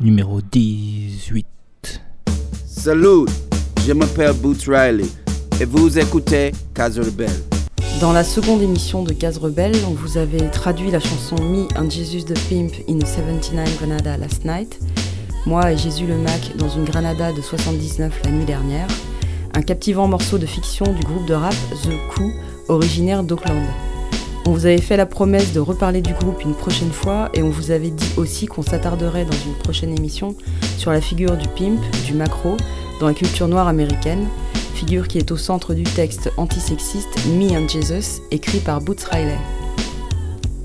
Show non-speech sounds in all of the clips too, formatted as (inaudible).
Numéro 18. Salut, je m'appelle Boots Riley et vous écoutez Case Rebelle. Dans la seconde émission de Gaz Rebelle, on vous avait traduit la chanson Me and Jesus the Pimp in a 79 Granada Last Night, moi et Jésus le Mac dans une Granada de 79 la nuit dernière, un captivant morceau de fiction du groupe de rap The Coup, originaire d'Auckland. On vous avait fait la promesse de reparler du groupe une prochaine fois et on vous avait dit aussi qu'on s'attarderait dans une prochaine émission sur la figure du pimp, du macro, dans la culture noire américaine, figure qui est au centre du texte antisexiste Me and Jesus, écrit par Boots Riley.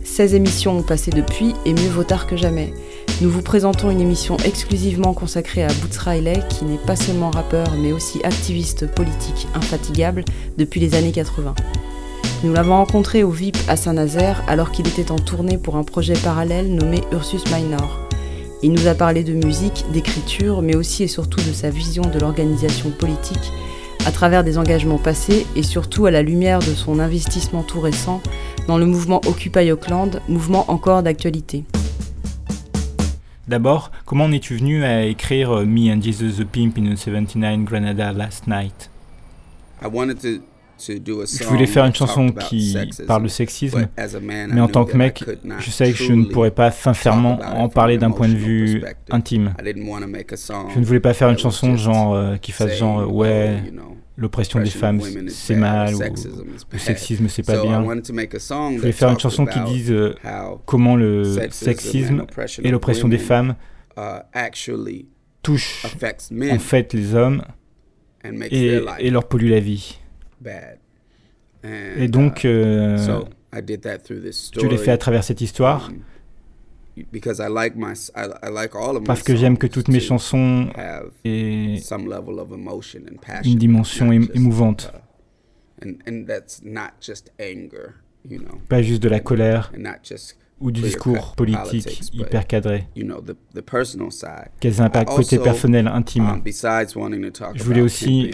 16 émissions ont passé depuis et mieux vaut tard que jamais. Nous vous présentons une émission exclusivement consacrée à Boots Riley, qui n'est pas seulement rappeur mais aussi activiste politique infatigable depuis les années 80. Nous l'avons rencontré au VIP à Saint-Nazaire alors qu'il était en tournée pour un projet parallèle nommé Ursus Minor. Il nous a parlé de musique, d'écriture, mais aussi et surtout de sa vision de l'organisation politique à travers des engagements passés et surtout à la lumière de son investissement tout récent dans le mouvement Occupy Auckland, mouvement encore d'actualité. D'abord, comment en es-tu venu à écrire euh, Me and Jesus the Pimp in a 79 Granada Last Night? I wanted to, to do a Je voulais faire une chanson qui parle de sexisme, mais en tant que mec, je savais que je ne pourrais pas sincèrement en parler d'un point de vue intime. I didn't want to make a song Je ne voulais pas faire une chanson genre euh, qui fasse genre euh, ouais, l'oppression des femmes c'est mal ou le sexisme c'est pas bien. Je voulais faire une chanson qui dise euh, comment le sexisme et l'oppression des femmes touchent en men fait les hommes et, et leur pollue la vie. bad. Et And, donc, uh, euh, je l'ai fait à travers cette histoire parce que j'aime que toutes mes chansons have aient some level of emotion and passion, une dimension émouvante, uh, and and that's not just anger, you know, pas juste de la colère and not just ou du discours politique hyper cadré. you know the the personal side. Quels impacts I côté personnel, intime? Um, talk Je voulais aussi,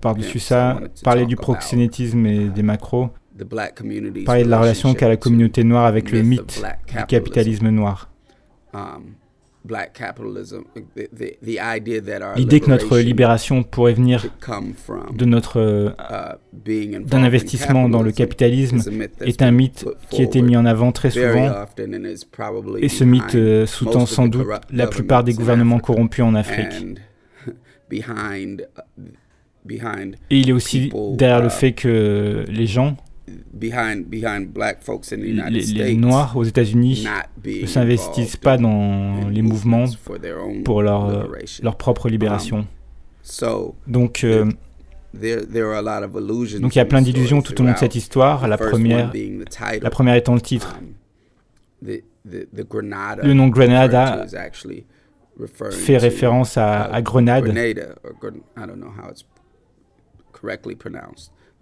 Par-dessus ça, parler du proxénétisme et des macros, black community's parler de la relation qu'a la communauté noire avec le mythe black du capitalism. capitalisme noir. um, L'idée que notre libération pourrait venir de notre euh, uh, d'un in investissement dans le capitalism capitalisme est un mythe qui a été mis en avant très souvent et ce mythe euh, sous-tend sans doute la plupart des gouvernements corrompus en Afrique. (laughs) uh, Et il est aussi derrière le uh, fait que les gens, behind behind black folks in the les, United les States Noirs aux États-Unis, ne s'investissent pas dans les mouvements movements for their own pour leur, euh, liberation. leur propre libération. So Donc, euh, there there are a lot of illusions. donc il y a in plein the d'illusions tout au long de cette histoire. La première, la première étant le titre. Um, Le nom Grenada fait référence à, à Grenade,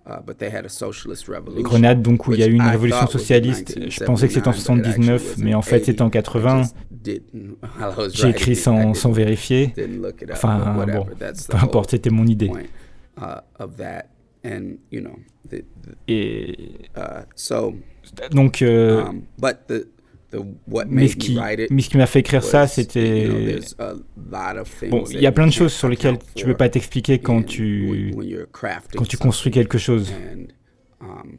Uh, but they had a socialist revolution. Grenade donc où il y a eu une révolution socialiste. Je pensais que c'était en 1979, but it 79, actually mais en fait c'était en 80. 80. I just didn't- (laughs) while I was J'ai écrit sans, sans vérifier. Enfin, bon, peu importe, c'était mon idée. uh, Et donc, euh, mais, ce qui, mais ce qui m'a fait écrire ça, c'était... Bon, il y a plein de choses sur lesquelles tu peux for pas t'expliquer quand tu, quand tu construis quelque chose. Um,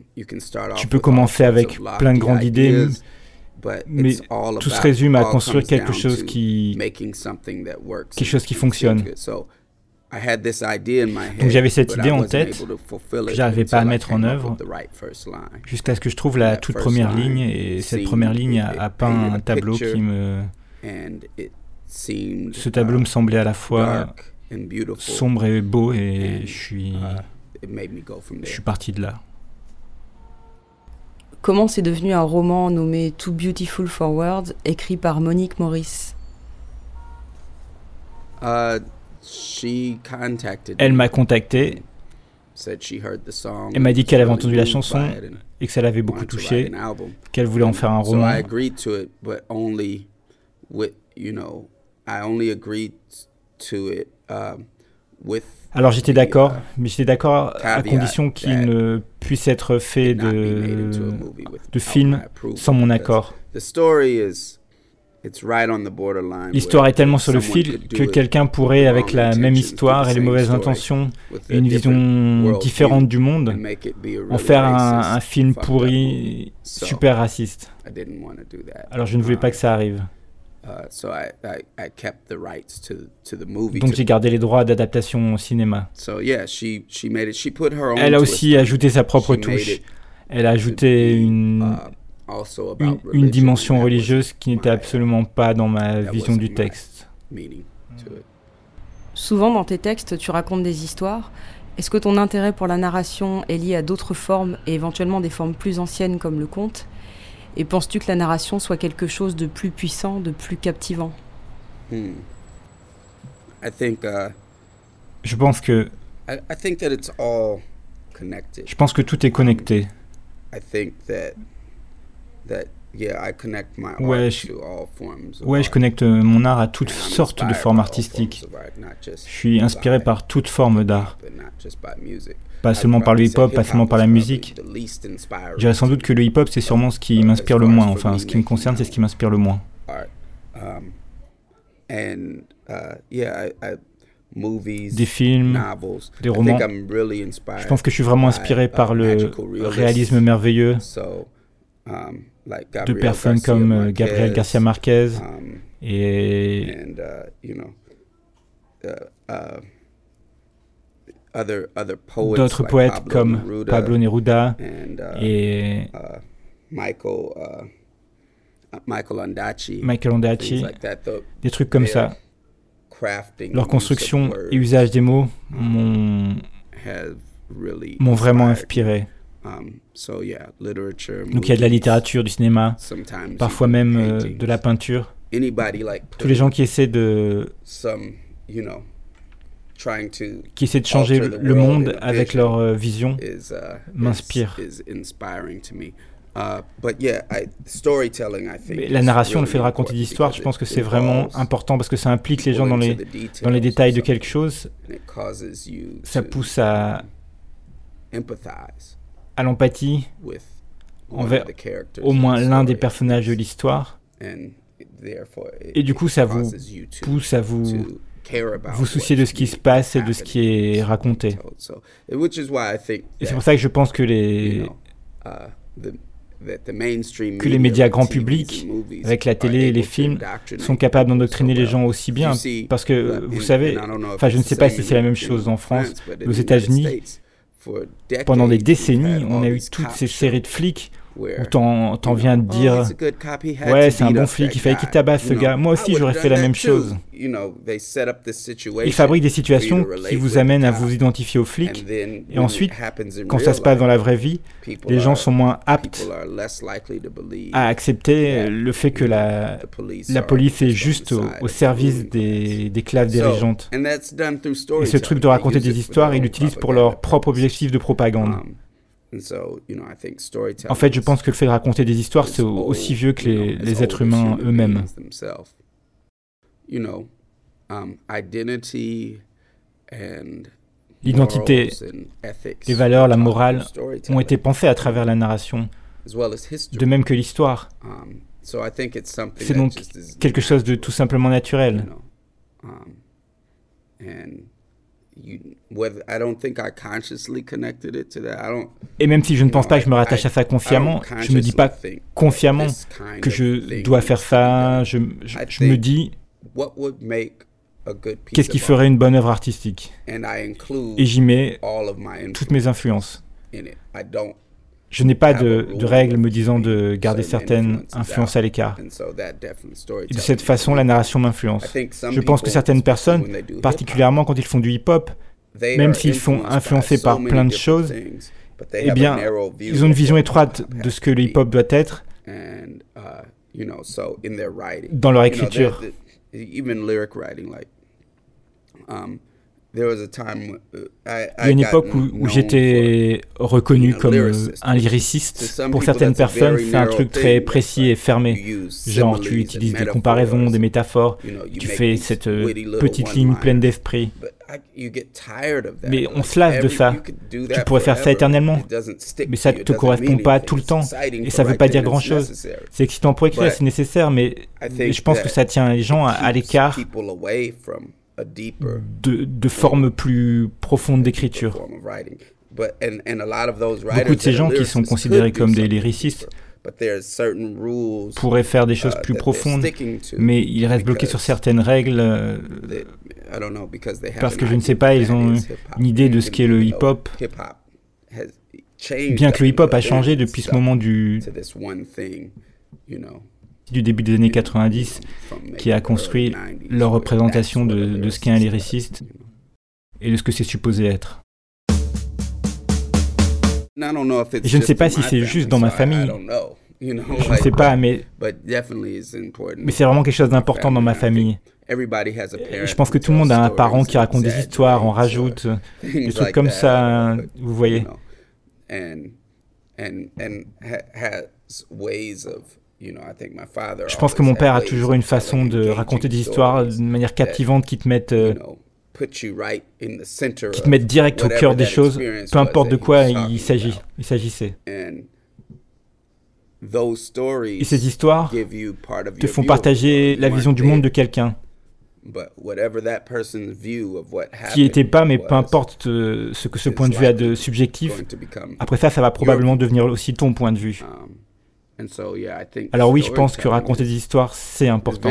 Tu peux commencer avec plein de grandes idées, mais tout se résume à construire quelque chose qui... quelque chose qui fonctionne. Donc j'avais cette but I idée en wasn't tête, able to fulfill que it j'arrivais pas à mettre en œuvre. with the right first line. Jusqu'à ce que je trouve la That toute première ligne, et cette première ligne a, peint un tableau picture. qui me... And it seemed, Ce tableau uh, me semblait à la fois dark and beautiful. sombre et beau, et And, je suis, uh, it made me go from je there. suis parti de là. Comment c'est devenu un roman nommé Too Beautiful for Words, écrit par Monique Morris Uh, she contacted Elle me, m'a contacté said she heard the song, Elle m'a dit qu'elle avait entendu la chanson et que ça l'avait beaucoup wanted to touché, write an album. qu'elle voulait en faire un roman. Um, Alors j'étais d'accord, uh, mais j'étais d'accord à condition qu'il ne puisse être fait de, de film sans mon accord. The story is L'histoire est tellement sur le fil que quelqu'un pourrait, the avec la même histoire et les mauvaises intentions et une vision différente du monde, en faire un, film pourri, super raciste. Alors je ne voulais pas que ça arrive. Uh, so I, I, I kept the rights to to the movie. Donc j'ai gardé les droits d'adaptation au cinéma. Elle a aussi ajouté sa propre touche. Elle a ajouté une, uh, une, dimension religieuse qui n'était my, absolument pas dans ma that vision du texte. meaning to it. Souvent dans tes textes, tu racontes des histoires. Est-ce que ton intérêt pour la narration est lié à d'autres formes et éventuellement des formes plus anciennes comme le conte? Et penses-tu que la narration soit quelque chose de plus puissant, de plus captivant? Hmm. I think uh, Je pense que I, I think that it's all connected. je pense que tout est connecté. I think that that yeah, I connect my Ouais, je- to all forms. Of Ouais, je art. connecte mon art à toutes sortes de inspired formes artistiques. Je suis inspiré par toute forme d'art, pas seulement par le hip-hop, pas seulement par la musique. Je dirais sans doute que le hip-hop, c'est sûrement ce qui m'inspire le moins. Enfin, ce qui me concerne, c'est ce qui m'inspire le moins. Um, uh, yeah, I, I, movies, Des films, des I romans. think I'm really inspired. Je pense que je suis vraiment inspiré by, par le réalisme merveilleux um, de personnes comme euh, Gabriel Garcia Marquez um, et d'autres poètes Pablo comme Neruda Pablo Neruda uh, et uh, Michael uh, Michael Ondaatje, des trucs comme ça. Leur construction et usage des mots m'ont really m'ont vraiment inspiré. Um, so yeah, literature. Donc il y a de la littérature, du cinéma, parfois même euh, de la peinture. Anybody like Tous les gens qui essaient de some you know trying to qui essaient de changer le monde avec leur euh, vision is uh, m'inspire. Uh, but yeah, I, storytelling, I think. Mais la narration, le fait de raconter des histoires, je pense que c'est vraiment important parce que ça implique les gens dans les dans les détails de quelque chose, ça pousse à empathize à l'empathie envers au in moins l'un des personnages de l'histoire. Et du coup, ça vous pousse à vous vous soucier de ce qui se passe et de ce qui est raconté. So, which is why I think Et c'est pour ça que je pense que les uh, que les médias grand public, avec la télé et les films, sont capables d'endoctriner les gens aussi bien. parce que vous savez, enfin je ne sais pas si c'est la même chose en France, aux États-Unis, pendant des décennies, on a eu toutes ces séries de flics où t'en viens de oh, dire had Ouais, c'est un bon flic, il fallait qu'il tabasse ce gars. Moi aussi, j'aurais fait la même chose. Ils fabriquent des situations qui vous amènent à vous identifier. And then, Et ensuite, Quand ça se passe dans la vraie vie, les gens sont moins aptes à accepter le fait que la, police la are police est juste au, au service des, des classes dirigeantes. Et ce truc de raconter des histoires, ils l'utilisent pour leur propre objectif de propagande. Um, and so, you know, I think storytelling En fait, je pense que le fait de raconter des histoires, is c'est au- aussi vieux que les, êtres humains eux-mêmes. um, L'identité, ethics les valeurs, la morale ont été pensées à travers la narration, de même que l'histoire. Um, so I think it's something C'est donc quelque chose de tout simplement naturel. Know. And you, whether I don't think I consciously connected it to that. I don't. Et même si je ne pense know, pas que je me I- rattache à ça consciemment, je me dis pas consciemment que je dois faire ça. Je, je- me dis, What would make a good piece qu'est-ce qui ferait une bonne œuvre artistique And I include Et j'y mets all of my toutes mes influences. Je n'ai pas de, de règles me disant de garder certain certaines influences à l'écart. Et de cette façon, la narration m'influence. Je pense que certaines personnes, particulièrement quand ils font du hip-hop, même are s'ils sont influencés par plein de choses, eh bien, ils ont une vision étroite de ce que le hip-hop doit être and uh, you know, so in their writing, dans leur écriture. Il y a une époque où, où j'étais reconnu comme euh, un lyriciste. Pour certaines personnes, c'est un truc très précis et fermé. Genre, tu utilises des comparaisons, des métaphores, tu fais cette euh, petite ligne pleine d'esprit. Mais on se lasse de ça. Tu pourrais faire ça éternellement. Mais ça ne te correspond pas tout le temps. Et ça ne veut pas dire grand-chose. C'est excitant pour écrire, c'est nécessaire, mais je pense que ça tient les gens à l'écart de, de formes plus profondes d'écriture. Beaucoup de ces gens qui sont considérés comme des lyricistes pourraient faire des choses uh, plus profondes, mais ils restent bloqués sur certaines règles euh, parce que je ne sais pas, ils ont une idée de ce qu'est le hip-hop. Bien que le hip-hop a changé depuis ce moment du, du début des années 90 qui a construit leur représentation de, ce qu'est un lyriciste et de ce que c'est supposé être. Je ne sais pas si c'est juste dans ma famille. Je ne sais pas, mais, mais c'est vraiment quelque chose d'important dans ma famille. Je pense que tout le monde a un parent qui raconte des histoires, on rajoute des trucs comme ça, vous voyez. Je pense que mon père a toujours une façon de raconter des histoires de manière captivante qui te mettent, euh, qui te mettent direct au cœur des choses, peu importe de quoi il s'agit, il s'agissait. Et ces histoires te font partager la vision du monde de quelqu'un qui n'était pas, mais peu importe euh, ce que ce point de vue a de subjectif, après ça, ça va probablement devenir aussi ton point de vue. Um, Alors oui, je pense que raconter des histoires, c'est important.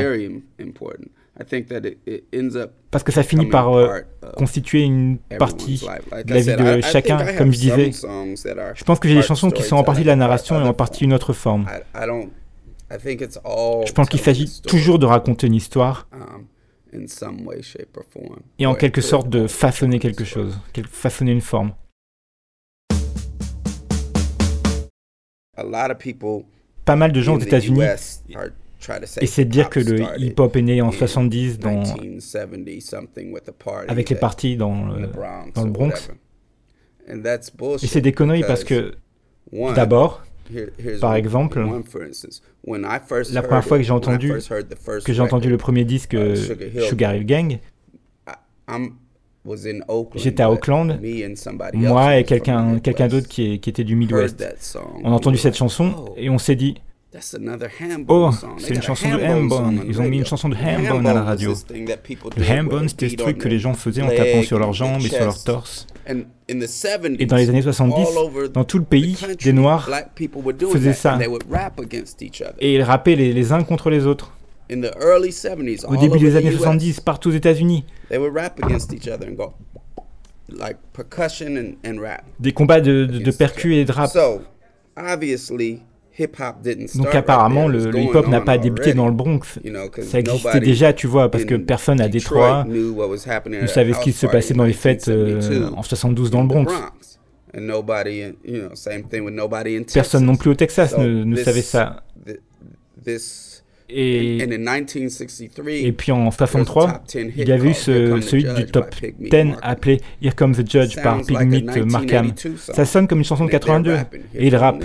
Parce que ça finit par euh, constituer une partie de la vie de chacun, comme je disais. Je pense que j'ai des chansons qui sont en partie de la narration et en partie une autre forme. Je pense qu'il s'agit toujours de raconter une histoire et en quelque sorte de façonner quelque chose, façonner une forme. Pas mal de gens aux États-Unis essaient de dire que le hip-hop est né en 70 dans, avec les parties dans, le, dans le Bronx. Et c'est des conneries parce que, d'abord, par exemple, la première fois que j'ai entendu, que j'ai entendu le premier disque uh, euh, Sugar Hill Gang, j'étais à Oakland, moi et quelqu'un quelqu'un d'autre qui, qui, était du Midwest. On a entendu cette chanson oh, et on s'est dit, Oh, c'est une chanson de Hambone. Ils ont mis une chanson de Hambone à la radio. Le Hambone, c'était ce truc que les gens faisaient en tapant sur leurs jambes et sur leur torse. Et dans les années 70, dans tout le pays, des Noirs faisaient ça. Et ils rappaient les, les uns contre les autres. Au début des années 70, partout aux États-Unis. Des combats de, de, de percus et de rap. Donc apparemment, le, hip-hop n'a pas débuté dans le Bronx. Ça existait déjà, tu vois, parce que personne à Détroit ne savait ce qui se passait dans les fêtes euh, en 72 dans le Bronx. Personne non plus au Texas ne, ne savait ça. Et, et puis en 63, il y avait eu ce, celui du top 10 appelé Here Comes the Judge par Pygmy Markham. Ça sonne comme une chanson de 82 et il rappe.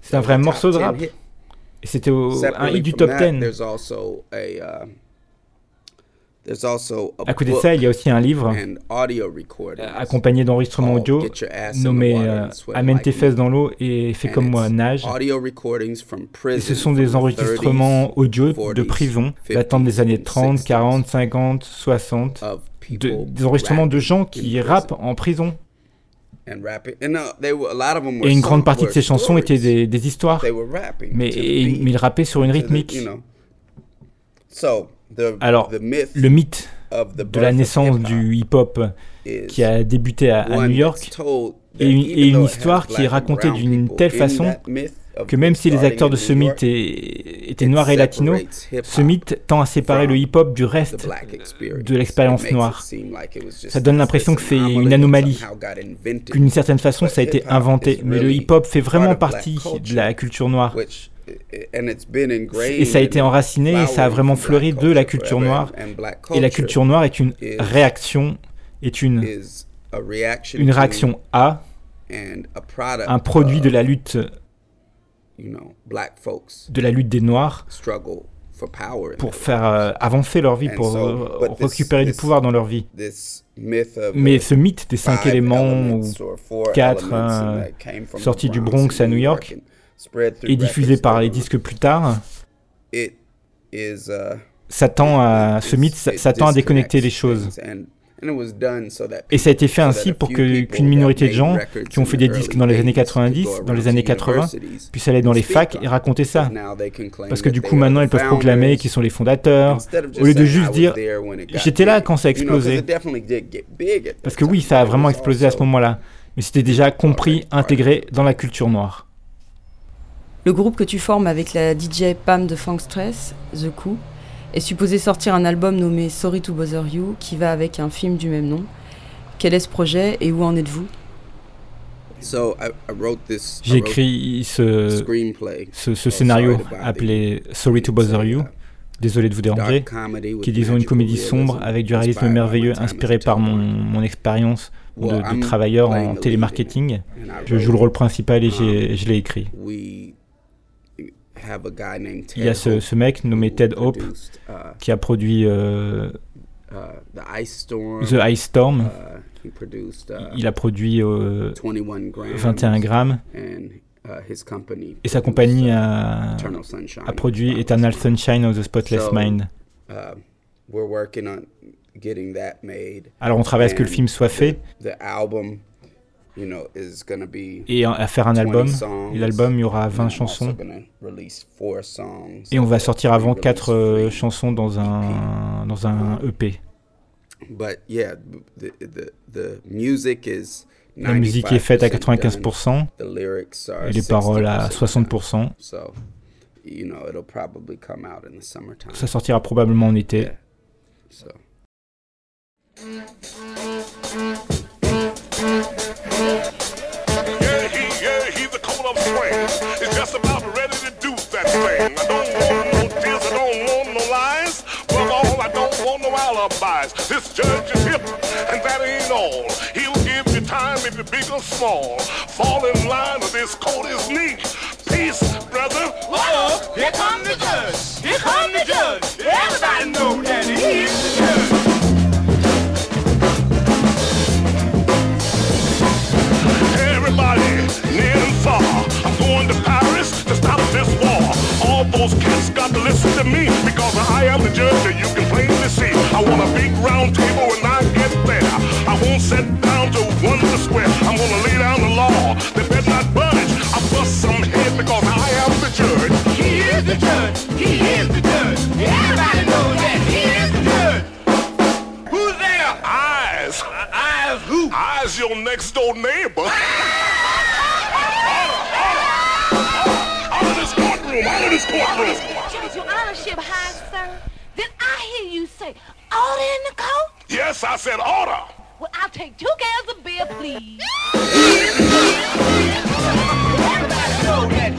C'est un vrai morceau de rap. Et c'était un hit du top 10. À côté de ça, il y a aussi un livre accompagné d'enregistrements audio nommé euh, Amène tes fesses dans l'eau et fais comme moi, nage. Et ce sont des enregistrements audio de prison datant des années 30, 40, 50, 60. des enregistrements de gens qui rappent en prison. Et une grande partie de ces chansons étaient des, des histoires, mais, mais ils rappaient sur une rythmique. Alors, le mythe de la naissance du hip-hop qui a débuté à, New York est une, une, histoire qui est racontée d'une telle façon que même si les acteurs de ce mythe étaient noirs et latinos, ce mythe tend à séparer le hip-hop du reste de l'expérience noire. Ça donne l'impression que c'est une anomalie, qu'une certaine façon ça a été inventé, mais le hip-hop fait vraiment partie de la culture noire. Et ça a été enraciné et ça a vraiment fleuri de la culture noire. Et la culture noire est une réaction, est une, une réaction à un produit de la lutte de la lutte des Noirs pour faire euh, avancer leur vie, pour euh, récupérer du pouvoir dans leur vie. Mais ce mythe des cinq éléments ou quatre euh, sortis du Bronx à New York et diffusé par les disques plus tard, s'attend à, ce mythe s'attend à déconnecter les choses. Et ça a été fait ainsi pour qu'une minorité de gens qui ont fait des disques dans les années 90, dans les années 80, puissent aller dans les facs et raconter ça. Parce que du coup, maintenant, ils peuvent proclamer qu'ils sont les fondateurs, au lieu de juste dire j'étais là quand ça a explosé. Parce que oui, ça a vraiment explosé à ce moment-là. Mais c'était déjà compris, intégré dans la culture noire. Le groupe que tu formes avec la DJ Pam de Funk Stress, The Coup, est supposé sortir un album nommé Sorry to Bother You qui va avec un film du même nom. Quel est ce projet et où en êtes-vous? J'ai écrit ce, ce, scénario appelé Sorry to Bother You, désolé de vous déranger, qui est disons une comédie sombre avec du réalisme merveilleux inspiré par mon, mon expérience de, travailleur en télémarketing. Je joue le rôle principal et um, je l'ai écrit. Il y a ce, ce mec nommé Ted Hope uh, qui a produit euh, uh, The Ice Storm. Uh, il a produit euh, 21 grammes. Et sa compagnie a, a produit Eternal Sunshine of the Spotless Mind. Alors on travaille à ce que le film soit fait et à faire un album. L'album, il y aura 20 chansons. Et on va sortir avant 4 euh, chansons dans un, dans un EP. La musique est faite à 95% et les paroles à 60%. Ça sortira probablement en été. Thing. I don't want no tears, I don't want no lies. Above all, I don't want no alibis. This judge is hip, and that ain't all. He'll give you time if you're big or small. Fall in line or this coat is neat. Peace, brother. Uh-oh, here come the judge. Here come the judge. Everybody know that he's the judge. Near and far, I'm going to Paris to stop this war All those cats got to listen to me because I am the judge that you can plainly see. I want a big round table when I get there. I won't sit down to wonder square. I'm gonna lay down the law. They better not budge. I bust some head because I am the judge. He is the judge. He is the judge. Everybody knows that he is the judge. Who's there? Eyes. Eyes who? Eyes your next door neighbor. (laughs) this courtroom. Your honorship high, sir. Then I hear you say, order in the court? Yes, I said order. Well, I'll take two cans of beer, please. Everybody know that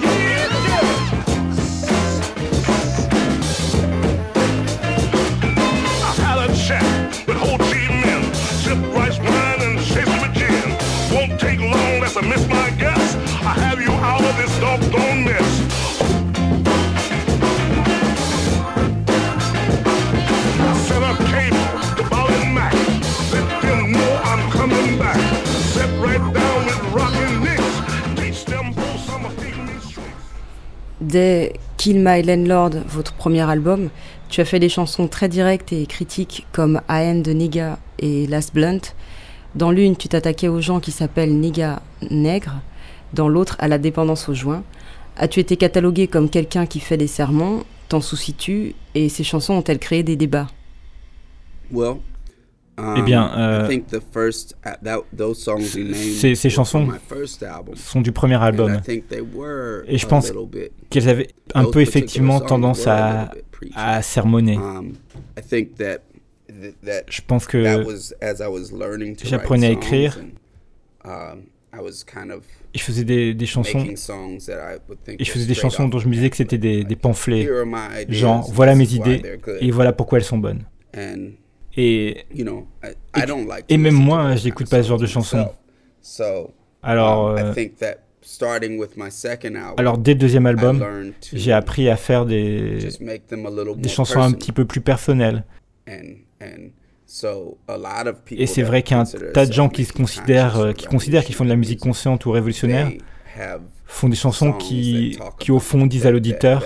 I've had a chat with Ho Chi Minh. Sip rice wine and chase with gin. Won't take long, that's a miss my guess. I have you out of this doggone mess. Dès Kill My Landlord, votre premier album, tu as fait des chansons très directes et critiques comme I Am the Nigga et Last Blunt. Dans l'une, tu t'attaquais aux gens qui s'appellent Nigga Nègre, dans l'autre, à la dépendance aux joints. As-tu été catalogué comme quelqu'un qui fait des sermons? T'en soucies-tu? Et ces chansons ont-elles créé des débats? Eh bien, euh, ces, ces, chansons sont du premier album. Et je pense qu'elles avaient un peu effectivement tendance à, à sermonner. Um, je pense que j'apprenais à écrire. Um, et je faisais des, des chansons. Et je faisais des chansons dont je me disais que c'était des, des pamphlets. Genre, voilà mes idées et voilà pourquoi elles sont bonnes. Et, et, même moi, je n'écoute pas ce genre de chansons. Alors, euh, alors dès le deuxième album, j'ai appris à faire des, des chansons un petit peu plus personnelles. Et c'est vrai qu'il y a un tas de gens qui se considèrent, euh, qui considèrent qu'ils font de la musique consciente ou révolutionnaire, font des chansons qui, qui au fond disent à l'auditeur,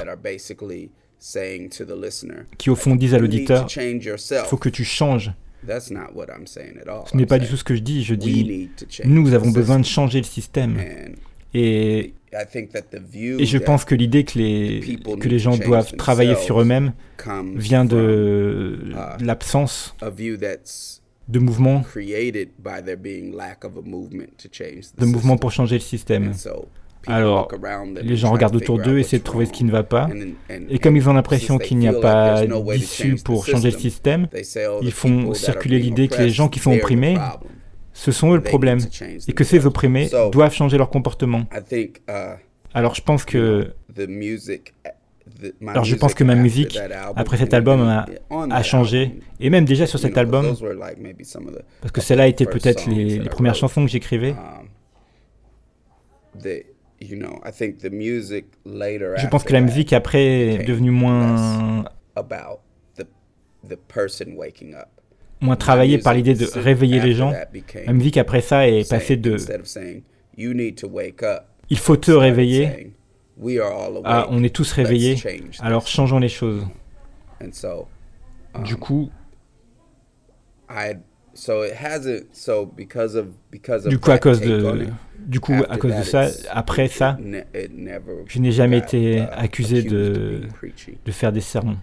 qui au fond disent à l'auditeur, il faut que tu changes. Ce n'est pas du tout ce que je dis, je dis, nous avons besoin de changer le système. Et, et je pense que l'idée que les, que les gens doivent travailler sur eux-mêmes vient de uh, l'absence de mouvement, de mouvement pour changer le système. Alors, les gens regardent autour d'eux, essaient de trouver ce qui ne va pas. Et comme ils ont l'impression qu'il n'y a pas d'issue pour changer le système, ils font circuler l'idée que les gens qui sont opprimés, ce sont eux le problème. Et que ces opprimés doivent changer leur comportement. Uh, Alors je pense que... Alors je pense que ma musique, après cet album, a, a changé. Et même déjà sur cet album, parce que celle-là était peut-être les, les, premières chansons que j'écrivais. Um, je pense que la musique après est devenue moins moins travaillée par l'idée de réveiller les gens. La musique après ça est passée de il faut te réveiller. à on est tous réveillés, alors changeons les choses. Du du coup, à cause de, du coup, à cause de ça, après ça, je n'ai jamais été accusé de, de faire des sermons.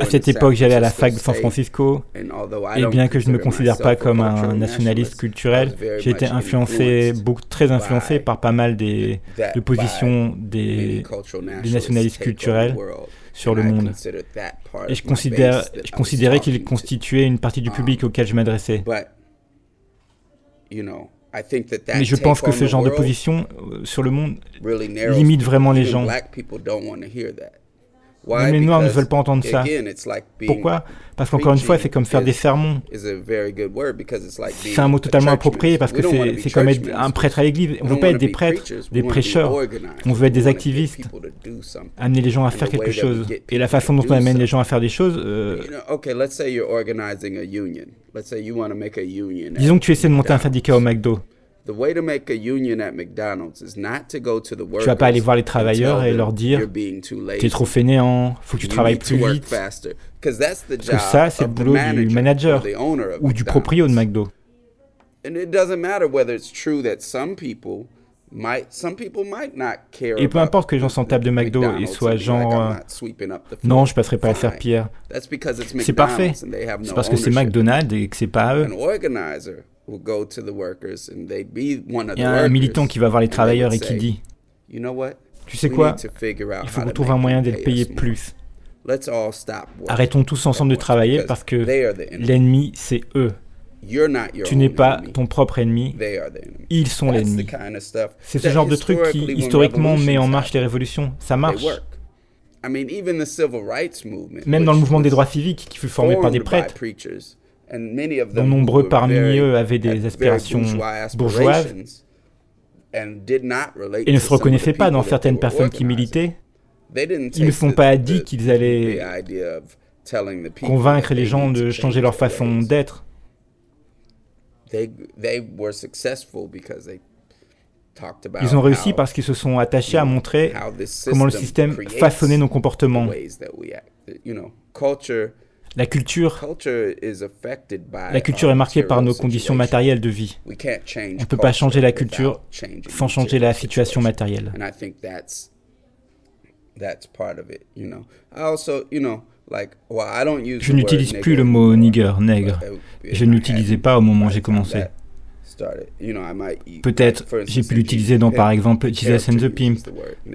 À cette époque, j'allais à la fac de San Francisco, et bien que je ne me considère pas comme un nationaliste culturel, j'ai été influencé, beaucoup, très influencé par pas mal des, de positions des, des nationalistes culturels sur le monde. Et je, considère, je considérais qu'il constituait une partie du public auquel je m'adressais. Mais je pense que ce genre de position euh, sur le monde limite vraiment les gens. Même les Noirs ne veulent pas entendre ça. Pourquoi? Parce qu'encore une fois, c'est comme faire des sermons. C'est un mot totalement approprié parce que c'est comme être un prêtre à l'église. On ne veut pas être des prêtres, des prêcheurs. On veut être des activistes. Amener les gens à faire quelque chose. Et la façon dont on amène les gens à faire des choses... Euh, disons que tu essaies de monter un syndicat au McDo. Tu vas pas aller voir les travailleurs et leur dire Tu es trop fainéant, faut que tu travailles plus vite. Parce que ça, c'est le boulot du manager ou du proprio de McDo. Et peu importe que les gens s'en tapent de McDo et soient genre Non, je passerai pas à faire pire. C'est parfait. C'est parce que c'est McDonald's et que c'est pas eux. Il y a un militant qui va voir les travailleurs et qui dit Tu sais quoi? Il faut qu'on trouve un moyen les payer plus. Arrêtons tous ensemble de travailler parce que l'ennemi, c'est eux. Tu n'es pas ton propre ennemi, ils sont l'ennemi. C'est ce genre de truc qui, historiquement, met en marche les révolutions. Ça marche. Même dans le mouvement des droits civiques, qui fut formé par des prêtres, dont nombreux parmi eux avaient des aspirations bourgeoises et ne se reconnaissaient pas dans certaines personnes qui militaient. Ils ne sont pas dit qu'ils allaient convaincre les gens de changer leur façon d'être. Ils ont réussi parce qu'ils se sont attachés à montrer comment le système façonnait nos comportements. La culture, la culture est marquée par nos conditions matérielles de vie. On ne peut pas changer la culture sans changer la situation matérielle. Je n'utilise plus le mot nigger, nègre. Je ne l'utilisais pas au moment où j'ai commencé. Peut-être j'ai pu l'utiliser dans par exemple Jesus and the Pimp,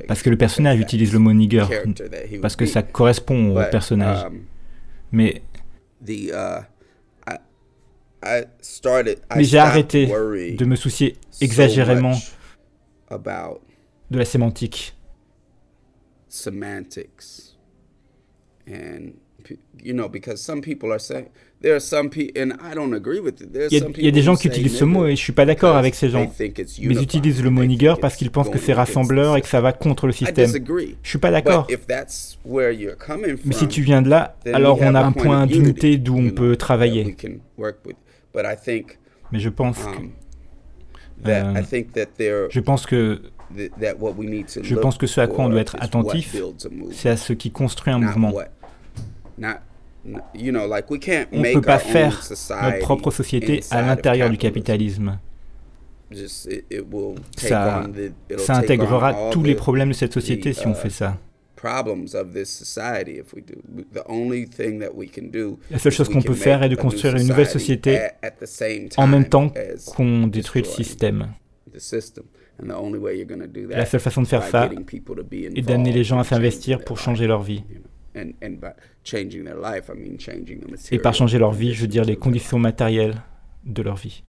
parce que le personnage utilise le mot nigger, parce que ça correspond au personnage. Mais, uh, Mais j'ai arrêté de me soucier exagérément de la sémantique. Il y a des gens qui utilisent ce mot et je suis pas d'accord avec ces gens. Mais ils utilisent le mot nigger parce qu'ils pensent que c'est rassembleur et que ça va contre le système. Je suis pas d'accord. Mais si tu viens de là, alors on a un point d'unité d'où on peut travailler. Mais je pense que um, euh, je pense que je pense que ce à quoi on doit être attentif, c'est à ce qui construit un mouvement. On ne peut pas faire notre propre société à l'intérieur du capitalisme. Ça, ça intégrera tous les problèmes de cette société si on uh, fait ça. La seule chose qu'on peut faire est de construire une nouvelle société en même temps qu'on détruit le système. La seule façon de faire ça est d'amener les gens à s'investir pour changer leur vie. Et par changer leur vie, je veux dire les conditions matérielles de leur vie.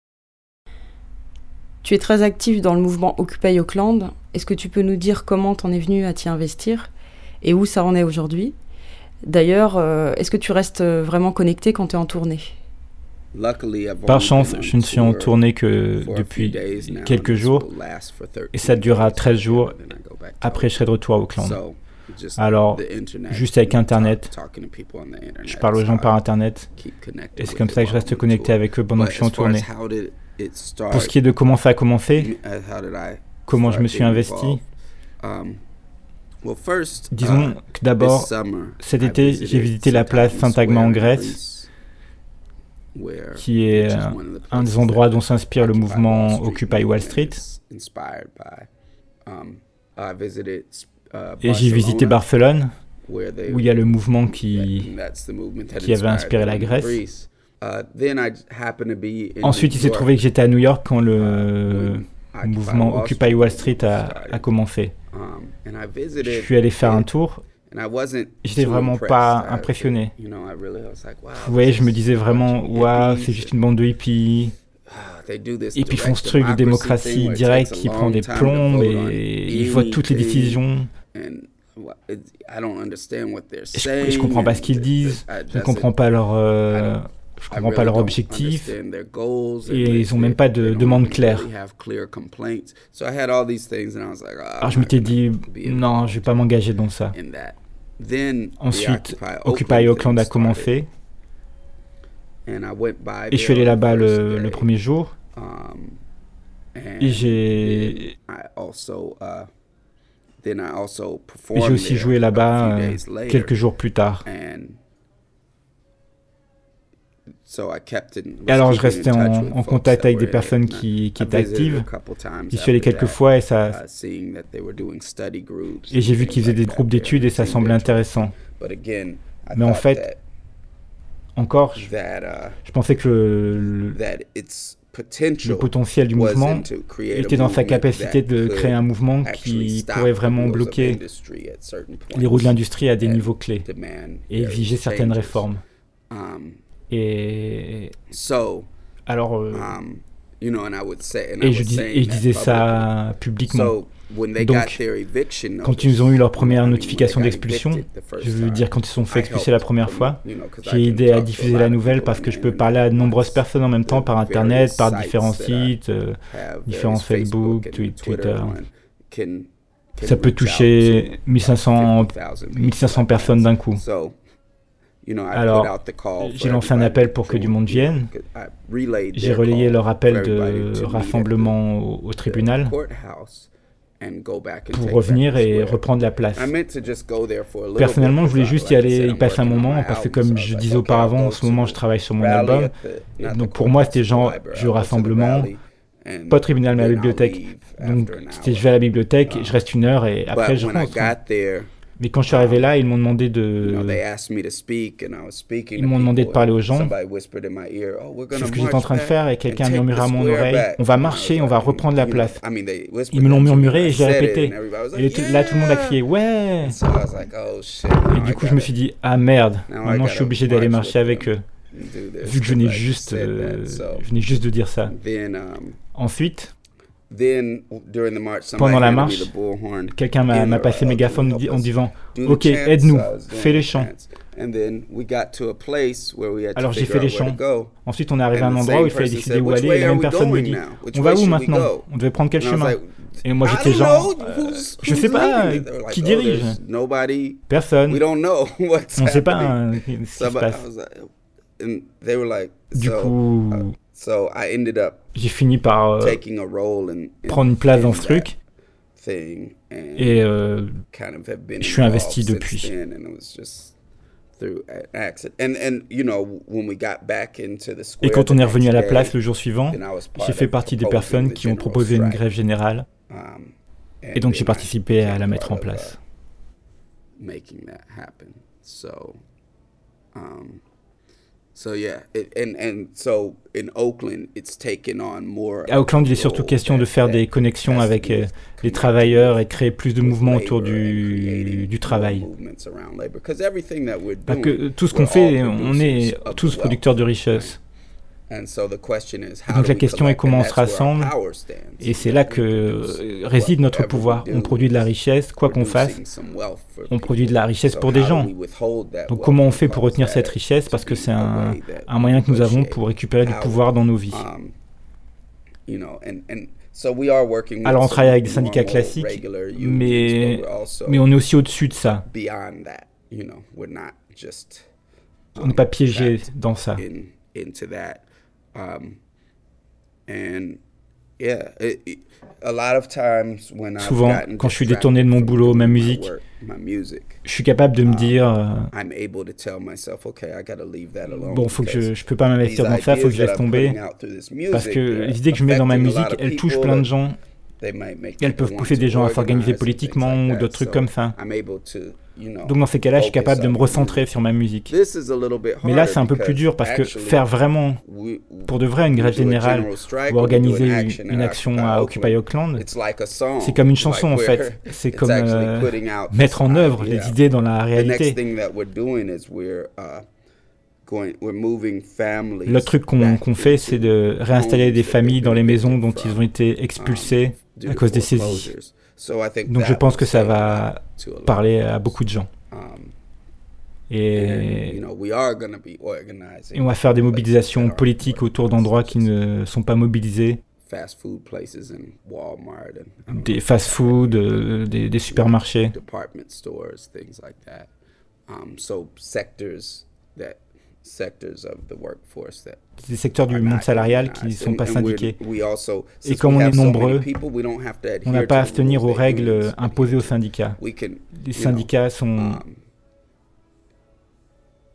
Tu es très actif dans le mouvement Occupy Auckland. Est-ce que tu peux nous dire comment t'en es venu à t'y investir et où ça en est aujourd'hui? D'ailleurs, euh, est-ce que tu restes vraiment connecté quand tu es en tournée? Par chance, je ne suis en tournée que depuis quelques jours et ça durera 13 jours. Après, je serai de retour à Auckland. Alors, juste avec Internet, je parle aux gens par Internet. Et c'est comme ça que je reste connecté avec eux pendant que je suis en tournée? Pour ce qui est de comment ça a commencé, comment je me suis investi, um, disons uh, que d'abord, cet été, j'ai visité la place Saint-Agma en Grèce, qui est un des endroits dont s'inspire le mouvement Occupy Wall Street. Et j'ai visité Barcelone, où il y a le mouvement qui, qui avait inspiré la Grèce. Ensuite, il s'est trouvé que j'étais à New York quand le mouvement Occupy Wall Street a, a commencé. Je suis allé faire un tour. J'étais vraiment pas impressionné. Vous voyez, je me disais vraiment, waouh, c'est juste une bande de hippies. Et puis ils font ce truc de démocratie directe qui prend des plombs et ils voient toutes les décisions. Je, je comprends pas ce qu'ils disent, je ne comprends pas leur, euh, je comprends pas leur objectif. et ils ont même pas de demande claire. Alors je m'étais dit non, je vais pas m'engager dans ça. Ensuite, Occupy Auckland a commencé. Et je suis allé là-bas le, le, premier jour. Um, et j'ai j'ai aussi joué là-bas euh, quelques jours plus tard. Et alors je restais en, contact avec des personnes qui, qui étaient actives. J'y suis allé quelques fois et ça... Uh, et j'ai vu qu'ils faisaient des groupes d'études et ça semblait intéressant. Mais en fait, encore, je, uh, je pensais que le, le potentiel du mouvement était dans sa capacité de créer un mouvement qui pourrait vraiment bloquer les roues de l'industrie à des niveaux clés et exiger certaines réformes. Um, et alors, euh, um, et je, dis, et je disais ça publiquement. Donc, quand ils ont eu leur première notification d'expulsion, je veux dire quand ils sont fait expulser la première fois, j'ai aidé à diffuser la nouvelle parce que je peux parler à de nombreuses personnes en même temps par Internet, par différents sites, euh, différents Facebook, Twitter. Ça peut toucher 1500, 1500 personnes d'un coup. Alors, j'ai lancé un appel pour que du monde vienne. J'ai relayé leur appel de rassemblement au tribunal pour revenir et reprendre la place. Personnellement, je voulais juste y aller, y passer un moment, parce que comme je disais auparavant, en ce moment, je travaille sur mon album. Donc pour moi, c'était genre, je rassemblement, pas tribunal, mais à la bibliothèque. Donc c'était, je vais à la bibliothèque, je reste une heure et après je rentre. Mais quand je suis arrivé là, ils m'ont demandé de. Ils m'ont demandé de parler aux gens. Oh, C'est ce que j'étais en train de faire et quelqu'un murmura à mon oreille On va marcher, on va reprendre la place. Ils me l'ont murmuré et j'ai répété. Et là, tout le monde a crié Ouais oh, Et du coup, je me suis dit Ah merde, maintenant je suis obligé d'aller marcher avec eux. Vu que je venais juste, euh, je venais juste de dire ça. Um, Ensuite. Pendant la marche, quelqu'un m'a passé le mégaphone en disant Ok, aide-nous, fais les chants. Alors j'ai fait les chants. Ensuite, on est arrivé à un endroit où il fallait décider où aller et la même personne me dit On va où maintenant? On devait prendre quel chemin? Et moi j'étais genre euh, Je sais pas, qui dirige? Personne. (laughs) On ne sait pas hein, ce qui se passe. Du coup. Uh, j'ai fini par euh, prendre une place dans ce truc. Et euh, je suis investi depuis. Et quand on est revenu à la place le jour suivant, j'ai fait partie des personnes qui ont proposé une grève générale. Um, et donc j'ai participé à la mettre en place. À Auckland, il est surtout question de faire des connexions avec euh, les travailleurs et créer plus de mouvements autour du, du travail. Parce que tout ce qu'on fait, on est tous producteurs de richesse. Donc la question est comment on se rassemble, et c'est là que euh, réside notre pouvoir. On produit de la richesse, quoi qu'on fasse, on produit de la richesse pour des gens. Donc comment on fait pour retenir cette richesse? Parce que c'est un, un, moyen que nous avons pour récupérer du pouvoir dans nos vies. Alors on travaille avec des syndicats classiques, mais, mais on est aussi au-dessus de ça. On n'est pas piégé dans ça. Souvent, quand je suis détourné de mon boulot, ma musique, je suis capable de me um, dire euh, bon, faut que je, je peux pas m'investir dans ça, faut que je laisse tomber, parce que l'idée que je mets dans ma musique, elle touche plein de gens, elles peuvent pousser des gens à s'organiser politiquement ou d'autres trucs comme ça. Donc dans ces cas-là, je suis capable de me recentrer sur ma musique. Mais là, c'est un peu plus dur parce que faire vraiment, pour de vrai, une grève générale ou organiser une action à Occupy Auckland, c'est comme une chanson en fait. (laughs) C'est comme euh, mettre en œuvre les idées dans la réalité. Le truc qu'on fait, c'est de réinstaller des familles dans les maisons dont ils ont été expulsés à cause des saisies. Donc je pense que ça va parler à beaucoup de gens. Et, on va faire des mobilisations politiques autour d'endroits qui ne sont pas mobilisés. Des fast-food, euh, des, des, supermarchés des secteurs du monde salarial qui ne sont pas syndiqués. Et comme on est nombreux, on n'a pas à se tenir aux règles imposées aux syndicats. Les syndicats sont... Um,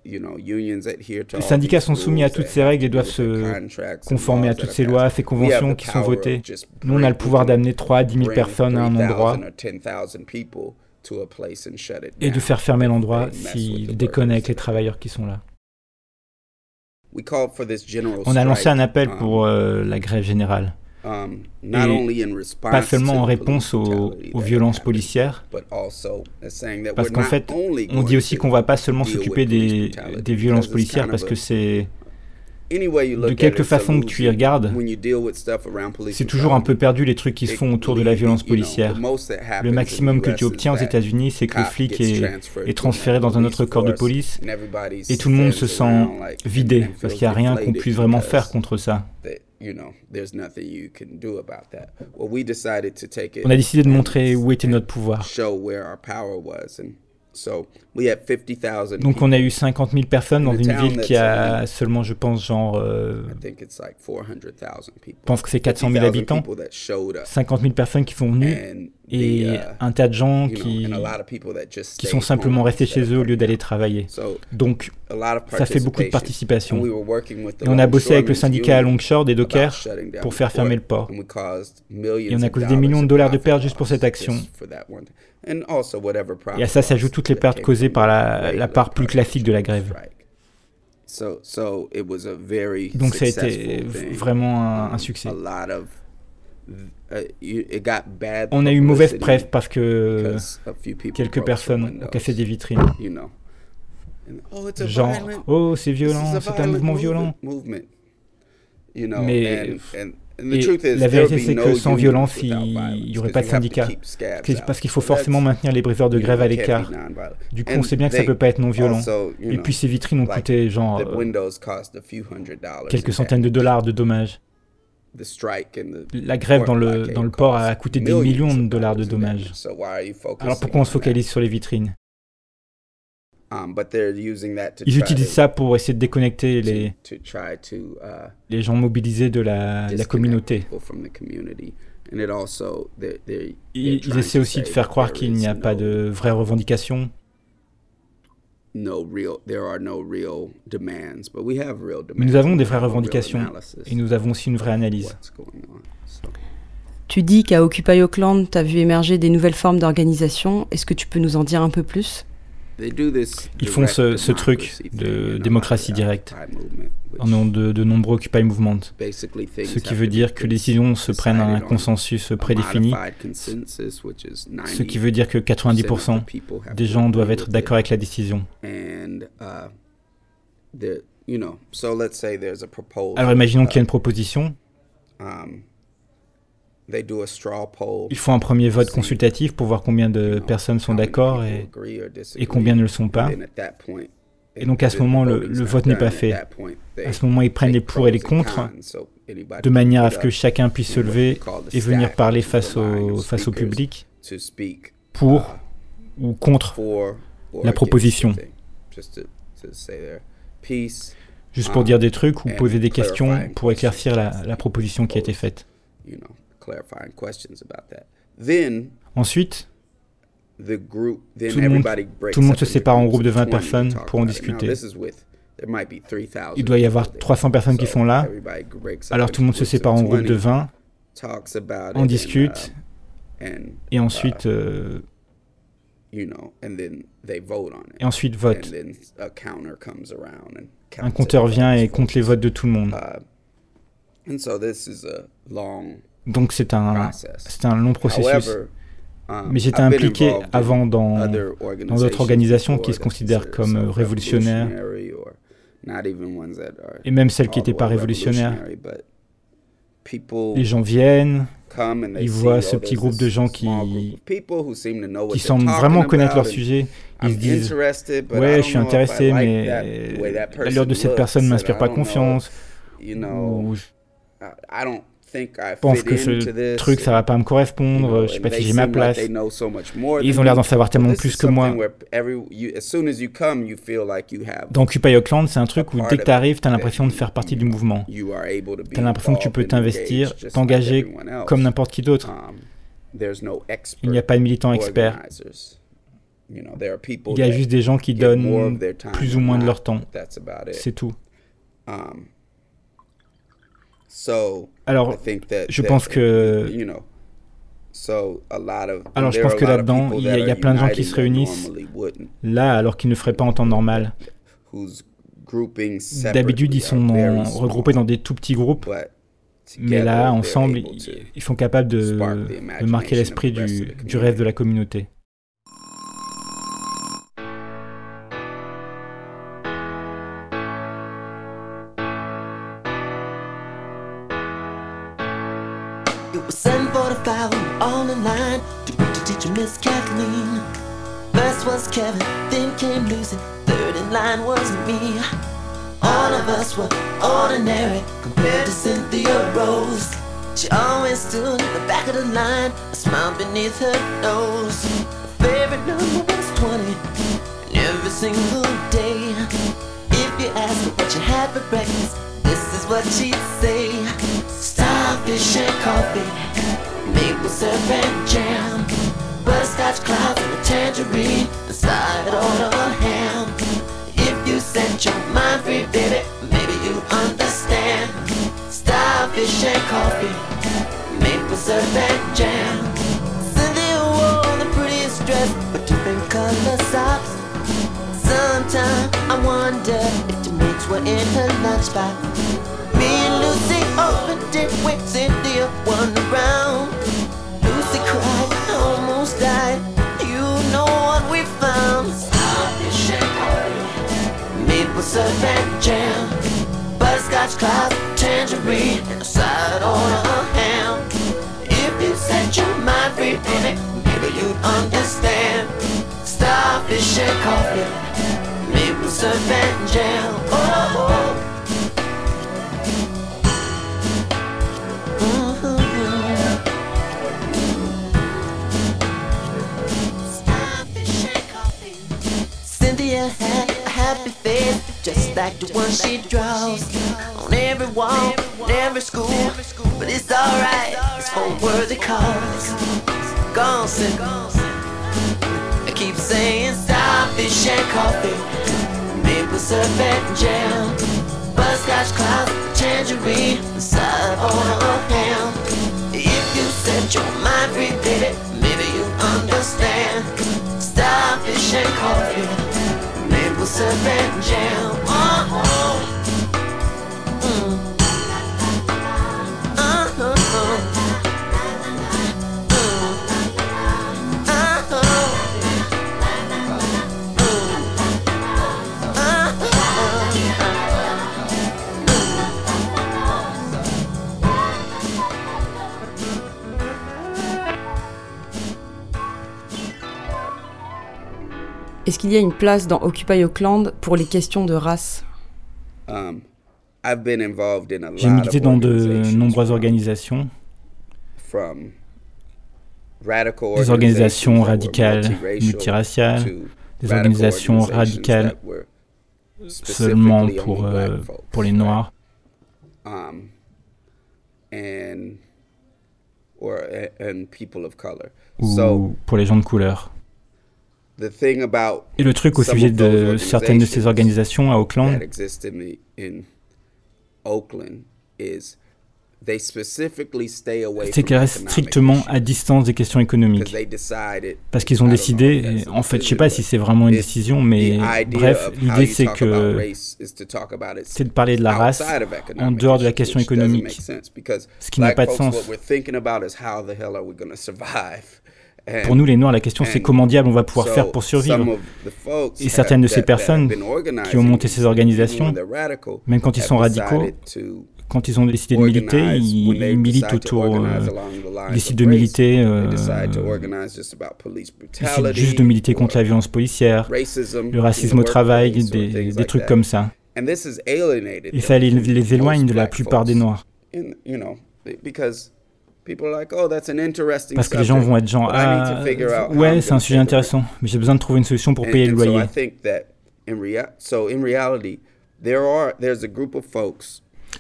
les syndicats sont soumis à toutes ces règles et doivent se conformer à toutes ces lois, ces conventions qui sont votées. Nous, on a le pouvoir d'amener 3 à 10 000 personnes à un endroit et de faire fermer l'endroit s'ils déconnent avec les travailleurs qui sont là. On a lancé un appel um, pour euh, la grève générale. Um, et pas seulement en réponse aux, violences policières, parce qu'en fait, on dit aussi qu'on ne va pas seulement s'occuper des, des violences policières parce que c'est de quelque façon que tu y regardes, c'est toujours un peu perdu les trucs qui se font autour de la violence policière. Le maximum que tu obtiens aux États-Unis, c'est que le flic est, transféré dans un autre corps de police et tout le monde se sent vidé parce qu'il n'y a rien qu'on puisse vraiment faire contre ça. On a décidé de montrer où était notre pouvoir. Donc on a eu 50 000 personnes dans une ville qui a seulement, je pense, genre... Euh, je pense que c'est 400 000 habitants. 50 000 personnes qui sont venues. et uh, un tas de gens qui, qui sont simplement restés chez eux au lieu d'aller travailler. Donc, ça fait beaucoup de participation. Et on a bossé avec le syndicat à Longshore des dockers pour faire fermer le port. Et on a causé des millions de dollars de pertes juste pour cette action. Et à ça s'ajoutent toutes les pertes causées par la, la part plus classique de la grève. Donc ça a été vraiment un, un succès. Uh, On a eu mauvaise presse parce que quelques personnes ont cassé des vitrines. Oh, Genre, oh, c'est violent, c'est un mouvement violent. Mais la vérité, c'est que sans violence, il n'y aurait pas de syndicat. Parce qu'il faut forcément maintenir les briseurs de grève à l'écart. Du coup, on sait bien que ça ne peut pas être non violent. Et puis ces vitrines ont coûté genre quelques centaines de dollars de dommages. La grève dans le, dans le port a coûté des millions de dollars de dommages. Alors pourquoi on se focalise sur les vitrines? Ils utilisent ça pour essayer de déconnecter les, uh, les gens mobilisés de la, la communauté. Ils essaient aussi de faire croire qu'il n'y a pas de vraies revendications mais nous avons des vraies revendications et nous avons aussi une vraie analyse. Tu dis qu'à Occupy Auckland, tu as vu émerger des nouvelles formes d'organisation. Est-ce que tu peux nous en dire un peu plus? Ils font ce, truc de démocratie directe en nom de, de nombreux Occupy Movement, ce qui veut dire que les décisions se prennent à un consensus prédéfini, ce qui veut dire que 90% des gens doivent être d'accord avec la décision. Alors imaginons qu'il y a une proposition. Um, ils font un premier vote consultatif pour voir combien de personnes sont d'accord et, et, combien ne le sont pas. Et donc à ce moment, le, vote n'est pas fait. À ce moment, ils prennent les pour et les contre, de manière à ce que chacun puisse se lever et venir parler face au, face au public pour ou contre la proposition. Juste pour dire des trucs ou poser des questions pour éclaircir la, la proposition qui a été faite. Ensuite, tout le, monde, tout le monde se sépare en groupe de 20 personnes pour en discuter. Il doit y avoir 300 personnes qui sont là. Alors tout le monde se sépare en groupe de 20, on discute, uh, et ensuite, uh, euh, et ensuite vote. Un compteur vient et compte les votes de tout le monde. Donc c'est un, c'est un long processus. Um, Mais j'étais impliqué avant dans, dans d'autres organisations qui se considèrent comme révolutionnaires, et même celles qui n'étaient pas révolutionnaires. Les gens viennent, ils voient ce petit groupe de gens qui, qui semblent vraiment connaître leur sujet. Ils se disent Ouais, je suis intéressé, mais l'allure de cette personne ne m'inspire pas confiance. Ou, je pense que ce truc, ça va pas me correspondre, je sais pas si j'ai ma place. Ils ont l'air d'en savoir tellement plus que moi. Dans Occupy Auckland, c'est un truc où dès que tu arrives, tu as l'impression de faire partie du mouvement. Tu as l'impression que tu peux t'investir, t'engager comme n'importe qui d'autre. Um, Il n'y a pas de militants experts. Il y a juste des gens qui donnent plus ou moins de leur temps. C'est tout. Alors, je pense que... Alors, je pense que là-dedans, il y, a plein de gens qui se réunissent là alors qu'ils ne feraient pas en temps normal. D'habitude, ils sont regroupés dans des tout petits groupes, mais là, ensemble, ils, sont capables de, marquer l'esprit du, du rêve de la communauté. Lucy, third in line was me. All of us were ordinary compared to Cynthia Rose. She always stood in the back of the line, a smile beneath her nose. Her favorite number was 20, and every single day. If you ask her what you had for breakfast, this is what she'd say Starfish and coffee, maple syrup and jam. But scotch clouds tangerine, a side order ham. If you set your mind free, baby, maybe you understand. Starfish and coffee, maple syrup and jam. Cynthia wore the prettiest dress with different color socks. Sometimes I wonder if the mates were in her lunchbox. Me and Lucy opened it with Cynthia one around. Maple syrup and jam, butterscotch cloud, tangerine, and a side order of ham. If you set your mind free, baby, maybe you'd understand. Starfish and coffee, maple syrup and jam. Oh. oh, oh. Happy face, just like the one she draws on every wall, every school. But it's alright, it's for worthy cause. Gone, I keep saying starfish and coffee, maple syrup and jam, butterscotch cloud, tangerine, side order of ham. If you set your mind free, baby, maybe you understand. Starfish and coffee, maple syrup and jam. Oh, Est-ce qu'il y a une place dans Occupy Auckland pour les questions de race? Um, I've been involved in a J'ai lot milité of dans de organizations nombreuses from- organisations, des organisations radicales, multiracial multiraciales, des radical organisations organizations radicales seulement pour, only euh, pour les? Noirs. um, and or and people of color. ou So pour les gens de couleur. The thing about Et le truc au sujet de certaines de ces organisations à Auckland, Oakland is they specifically stay away c'est qu'elles restent strictement à distance des questions économiques. Parce qu'ils ont décidé, en fait, je sais decision, pas si c'est vraiment une décision, mais bref, l'idée c'est que c'est de parler de la race en dehors de la question économique. Ce qui n'a pas de sens. Pour nous, les Noirs, la question c'est comment diable on va pouvoir faire pour survivre. Et certaines de ces personnes qui ont monté ces organisations, même quand ils sont radicaux, quand ils ont décidé de militer, ils, militent autour, euh, ils décident de militer, euh, ils décident juste de militer contre la violence policière, le racisme au travail, des, trucs comme ça. Et ça les, éloigne de la plupart des. Noirs. Oh, that's an interesting Parce que les gens vont être genre, but I need to ah, ouais, c'est un sujet intéressant, mais j'ai besoin de trouver une solution pour payer le loyer.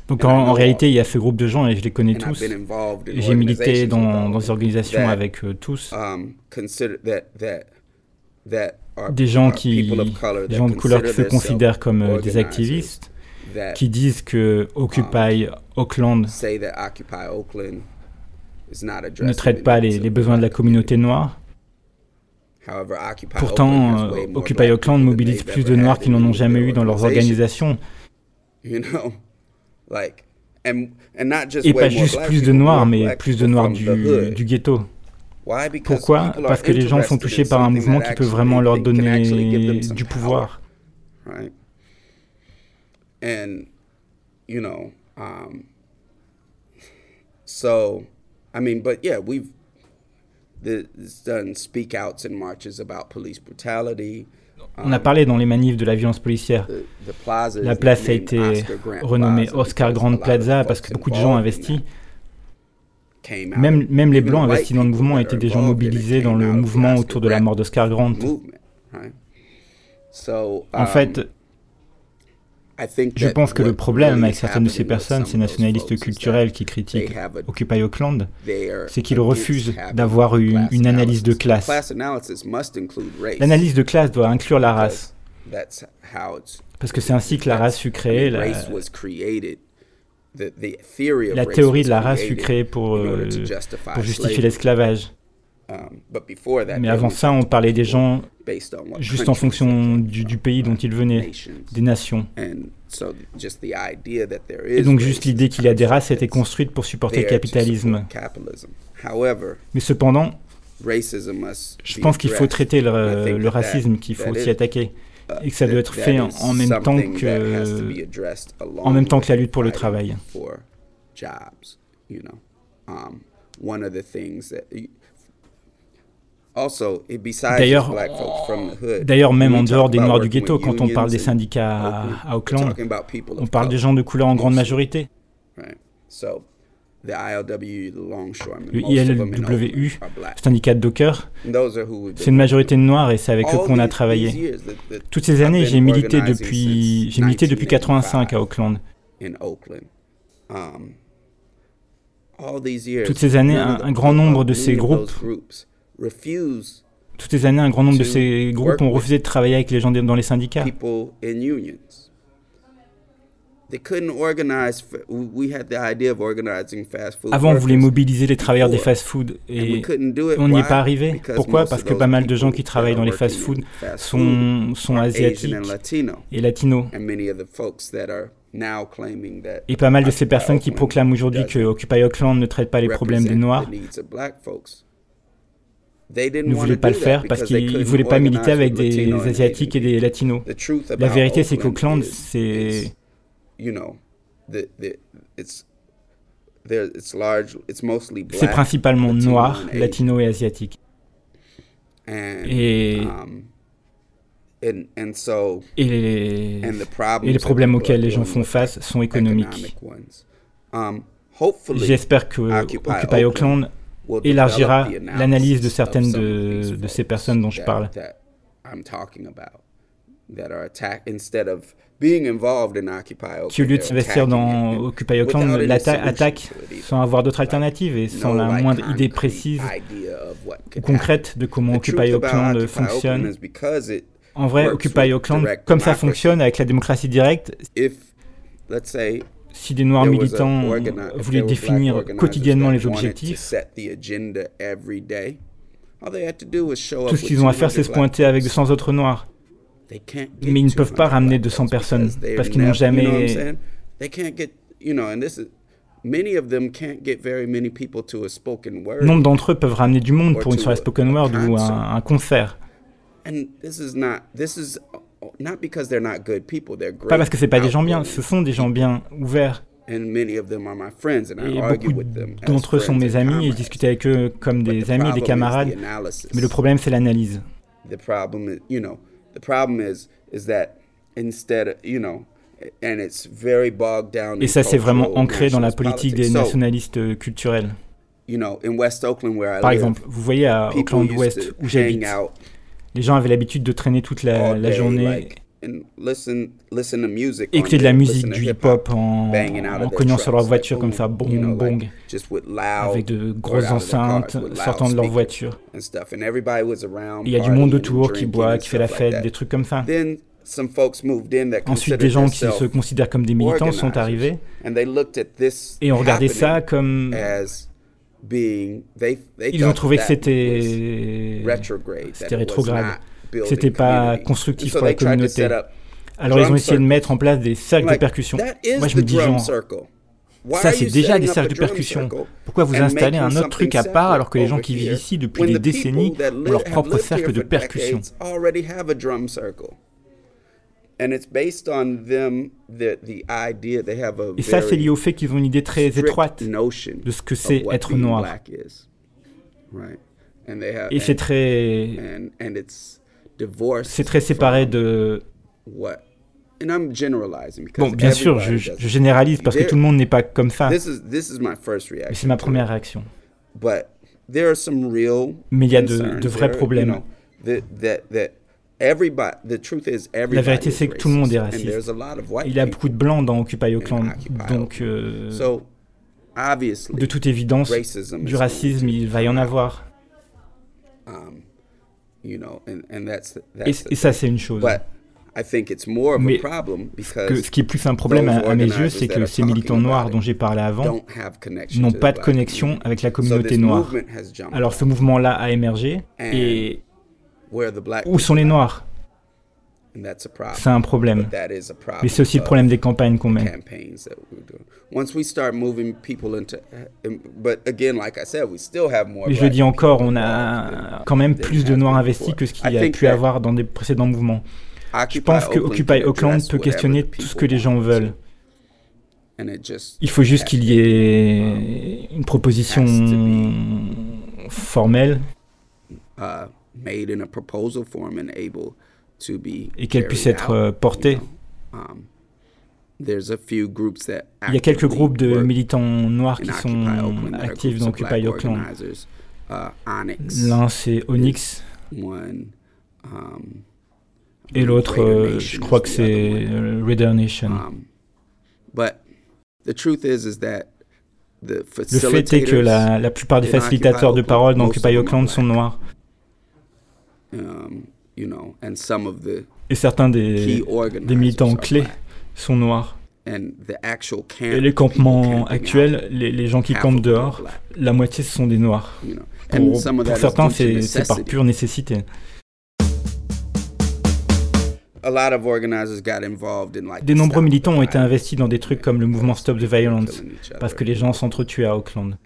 Donc en, réalité, il y a ce groupe de gens et je les connais tous. J'ai milité dans, dans des organisations avec eux tous. um, Des gens qui, des gens de couleur qui se considèrent comme euh, des activistes, qui disent que Occupy that Occupy Oakland ne traite pas les, besoins de la communauté noire. Pourtant, Oakland euh, Occupy than mobilise plus de Noirs qui in n'en ont jamais eu dans leurs organisations. (laughs) Et pas juste plus de Noirs, mais plus de Noirs du, ghetto. Pourquoi? Parce que les gens sont touchés par un mouvement qui peut vraiment leur donner du pouvoir. And you know, um, so I mean, but yeah, we've there's done speak outs and marches about police brutality. On a Um, parlé dans les manifs de la violence policière. La place a été Grant renommée Oscar of Plaza parce que beaucoup de gens ont involved in investi. that came out Même, même les Blancs investis dans le mouvement étaient des gens mobilisés dans le mouvement autour de la Grant mort d'Oscar Grant. En um, fait, Je pense que le problème avec certaines de ces personnes, ces nationalistes culturels qui critiquent Occupy Auckland, c'est qu'ils refusent d'avoir une, une analyse de classe. L'analyse de classe doit inclure la race. Parce que c'est ainsi que la race fut créée. La, la théorie de la race fut créée pour, euh, pour justifier l'esclavage. Um, Mais avant ça, on parlait des gens juste en fonction du, du pays dont ils venaient, des nations. Et donc juste l'idée qu'il y a des races a été construite pour supporter le capitalisme. Mais cependant, je pense qu'il faut traiter le, le racisme, qu'il faut s'y attaquer et que ça doit être fait en, même temps que en même temps que la lutte pour le travail. D'ailleurs, d'ailleurs, même en dehors des Noirs du ghetto, quand on parle des syndicats à, Auckland, on parle des gens de couleur en grande majorité. Le ILWU, syndicat de Docker, c'est une majorité de noirs et c'est avec eux qu'on a travaillé. Toutes ces années, j'ai milité depuis, j'ai milité depuis 85 à Auckland. Um, Toutes ces années, un grand nombre de ces groupes toutes ces années, un grand nombre de ces groupes ont refusé de travailler avec les gens dans les syndicats. Avant, on voulait mobiliser les travailleurs des fast-food et on n'y est pas arrivé. Pourquoi? Parce que pas mal de gens qui travaillent dans les fast-food sont, sont asiatiques et latinos. Et pas mal de ces personnes qui proclament aujourd'hui que Occupy Auckland ne traite pas les problèmes des Noirs ne voulaient pas le faire parce qu'ils ne voulaient pas militer avec des Asiatiques et des Latinos. La vérité, c'est qu'Auckland, c'est... C'est principalement noir, latino et asiatique. Et, um, et, les, et les problèmes auxquels les gens font face sont économiques. Um, J'espère que Occupy Auckland élargira l'analyse de certaines de, de, ces personnes dont je parle. Qui au lieu de s'investir dans Occupy Auckland, attaquent sans avoir d'autres alternatives et sans la moindre idée précise ou concrète de comment Occupy Auckland fonctionne. En vrai, Occupy Auckland, comme ça fonctionne avec la démocratie directe, si des Noirs militants voulaient définir quotidiennement les objectifs, tout ce qu'ils ont à faire, c'est se pointer avec 200 autres Noirs. Mais ils ne peuvent pas ramener 200 personnes parce qu'ils n'ont jamais... Nombre d'entre eux peuvent ramener du monde pour une soirée spoken word ou un, un concert. Pas parce que c'est pas des gens bien, ce sont des gens bien, ouverts. Et beaucoup d'entre eux sont mes amis et je discute avec eux comme des amis des camarades. Mais le problème, c'est l'analyse. Et ça, c'est vraiment ancré dans la politique des nationalistes culturels. Par exemple, vous voyez à Auckland West, où j'habite, les gens avaient l'habitude de traîner toute la, journée écouter de la musique, du hip-hop en, en cognant sur leur voiture comme ça, bong bong, avec de grosses enceintes sortant de leur voiture. Il y a du monde autour qui boit, qui fait la fête, des trucs comme ça. Ensuite, des gens qui se considèrent comme des militants sont arrivés et ont regardé ça comme ils ont trouvé que c'était c'était rétrograde, c'était pas constructif pour la communauté. Alors ils ont essayé de mettre en place des cercles de percussion. Moi je me dis genre, ça c'est déjà des cercles de percussion. Pourquoi vous installez un autre truc à part alors que les gens qui vivent ici depuis des décennies ont leur propre cercle de percussion? Et ça, c'est lié au fait qu'ils ont une idée très étroite de ce que c'est être noir. Et c'est très... C'est très séparé de... Bon, bien sûr, je, je, généralise parce que tout le monde n'est pas comme ça. Mais c'est ma première réaction. Mais il y a de, de vrais problèmes. La vérité, c'est que tout le monde est raciste. Il y a beaucoup de blancs dans Occupy Oakland. Donc, euh, de toute évidence, du racisme, il va y en avoir. Et, ça, c'est une chose. Mais ce qui est plus un problème à, mes yeux, c'est que ces militants noirs dont j'ai parlé avant n'ont pas de connexion avec la communauté noire. Alors ce mouvement-là a émergé et où sont les noirs? C'est un problème. Mais c'est aussi le problème des campagnes qu'on mène. Mais je le dis encore, on a quand même plus de Noirs investis que ce qu'il y a pu avoir dans des précédents mouvements. Je pense que Occupy Oakland peut questionner tout ce que les gens veulent. Il faut juste qu'il y ait une proposition formelle et qu'elle puisse être euh, portée. Um, Il y a quelques groupes de militants noirs qui sont actifs dans Occupy Oakland. Uh, L'un c'est Onyx. Um, et l'autre, euh, je crois que c'est Raider Nation. Um, le fait est que la, la plupart des facilitateurs de parole dans Occupy Oakland sont noirs. Et certains des, des militants clés sont noirs. Et les campements actuels, les, les, gens qui campent dehors, la moitié ce sont des noirs. Pour, pour certains, c'est par pure nécessité. Des nombreux militants ont été investis dans des trucs comme le mouvement Stop the Violence, parce que les gens s'entretuaient à Auckland.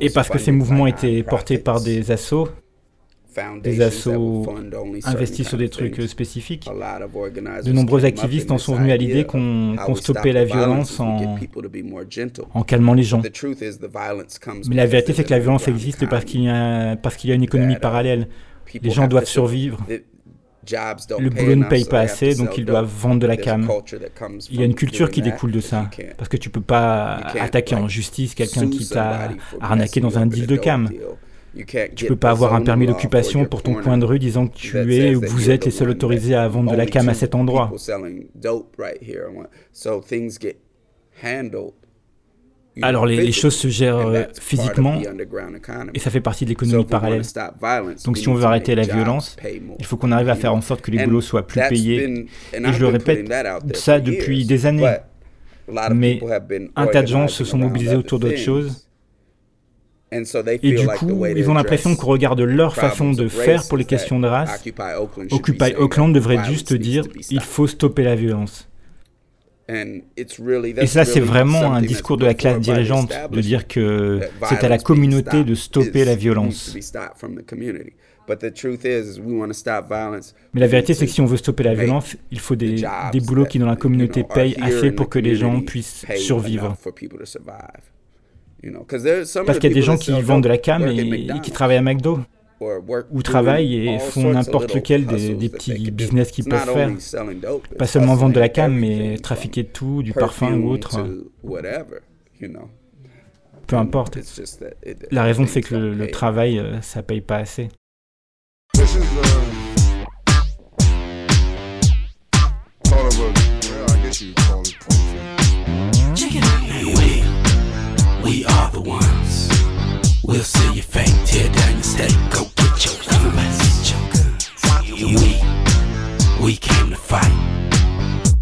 Et parce que ces mouvements étaient portés par des assos, des assos investis sur des trucs spécifiques. De nombreux activistes en sont venus à l'idée qu'on stoppait la violence en, en, calmant les gens. Mais la vérité, c'est que la violence existe parce qu'il y, y, a une économie uh, parallèle. Les gens doivent survivre. Le boulot ne paye pas assez, donc ils doivent vendre de la cam. Il y a une culture qui découle de ça, parce que tu peux pas attaquer en justice quelqu'un qui t'a arnaqué dans un deal de cam. Tu peux pas avoir un permis d'occupation pour ton coin de rue disant que tu es ou que vous êtes les seuls autorisés à vendre de la cam à cet endroit. Alors les, choses se gèrent euh, physiquement et ça fait partie de l'économie parallèle. Donc si on veut arrêter la violence, il faut qu'on arrive à faire en sorte que les boulots soient plus payés. Et je le répète, ça depuis des années. Mais un tas de gens se sont mobilisés autour d'autres choses. Et du coup, ils ont l'impression qu'on regarde leur façon de faire pour les questions de race. Occupy Oakland devrait juste dire il faut stopper la violence. Et ça, c'est vraiment un discours de la classe dirigeante, de dire que c'est à la communauté de stopper la violence. Mais la vérité, c'est que si on veut stopper la violence, il faut des, des boulots qui dans la communauté payent assez pour que les gens puissent survivre. Parce qu'il y a des gens qui vendent de la cam et qui travaillent à McDo ou travaillent et font n'importe lequel des, petits business qu'ils peuvent faire. Pas seulement vendre de la cam, mais trafiquer de tout, du parfum ou autre. Peu importe. La raison, c'est que le, travail, euh, ça paye pas assez. We'll see you fake, tear down your steak, go get your guns. We, we came to fight.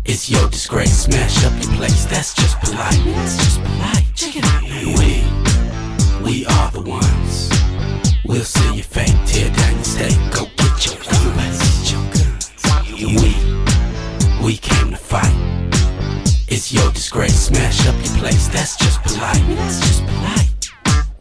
It's your disgrace, smash up your place, that's just polite. That's just polite. Check it out. We, we are the ones. We'll see you fake, tear down your steak, go get your guns. We, we came to fight. It's your disgrace, smash up your place, that's just polite. That's just polite.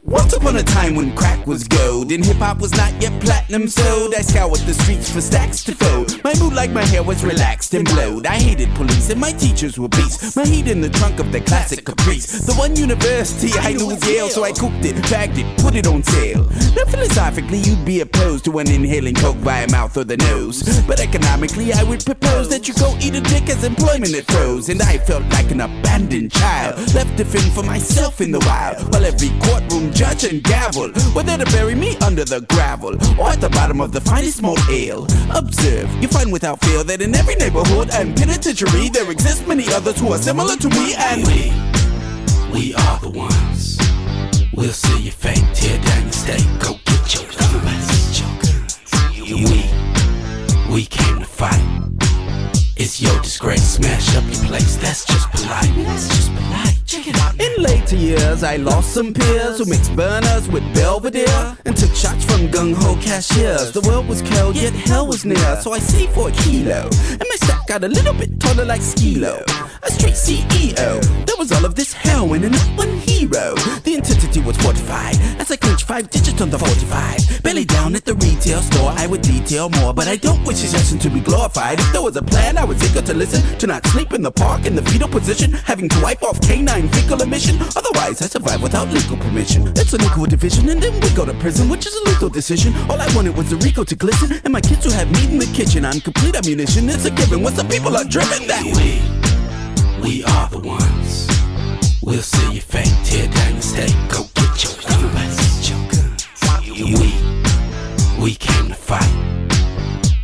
Once upon a time when crack was gold and hip hop was not yet platinum sold, I scoured the streets for stacks to fold. My mood like my hair was relaxed and blowed. I hated police and my teachers were beasts. My heat in the trunk of the classic Caprice. The one university I knew was Yale, so I cooked it, bagged it, put it on sale. Now philosophy Geographically, you'd be opposed to an inhaling coke via mouth or the nose. But economically, I would propose that you go eat a dick as employment it froze. And I felt like an abandoned child, left to fend for myself in the wild. While every courtroom judge and gavel were to bury me under the gravel or at the bottom of the finest malt ale. Observe, you find without fail that in every neighborhood and penitentiary there exist many others who are similar to me and we. We are the ones. We'll see your fate, tear down your state, go get your guns. We, we came to fight. It's your disgrace, smash up your place, that's just polite. That's just polite. Check it out. In later years, I lost some peers who mixed burners with Belvedere and took shots from gung ho cashiers. The world was cold, yet hell was near, so I saved for a kilo. And my stack got a little bit taller like Skilo. A street CEO. There was all of this heroin and not one hero. The was fortified as I clinched five digits on the 45. Belly down at the retail store, I would detail more, but I don't wish lesson to be glorified. If there was a plan, I was eager to listen. To not sleep in the park in the fetal position, having to wipe off canine fecal emission. Otherwise, I survive without legal permission. It's an equal division, and then we go to prison, which is a lethal decision. All I wanted was the Rico to glisten, and my kids to have meat in the kitchen. I'm complete ammunition, it's a given. Once the people are driven that way, we are the ones. We'll see your fate, tear down your state, go get your guns. We, we came to fight.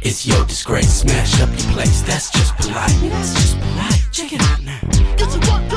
It's your disgrace, smash up your place, that's just polite. That's just polite. Check it out now. Get your work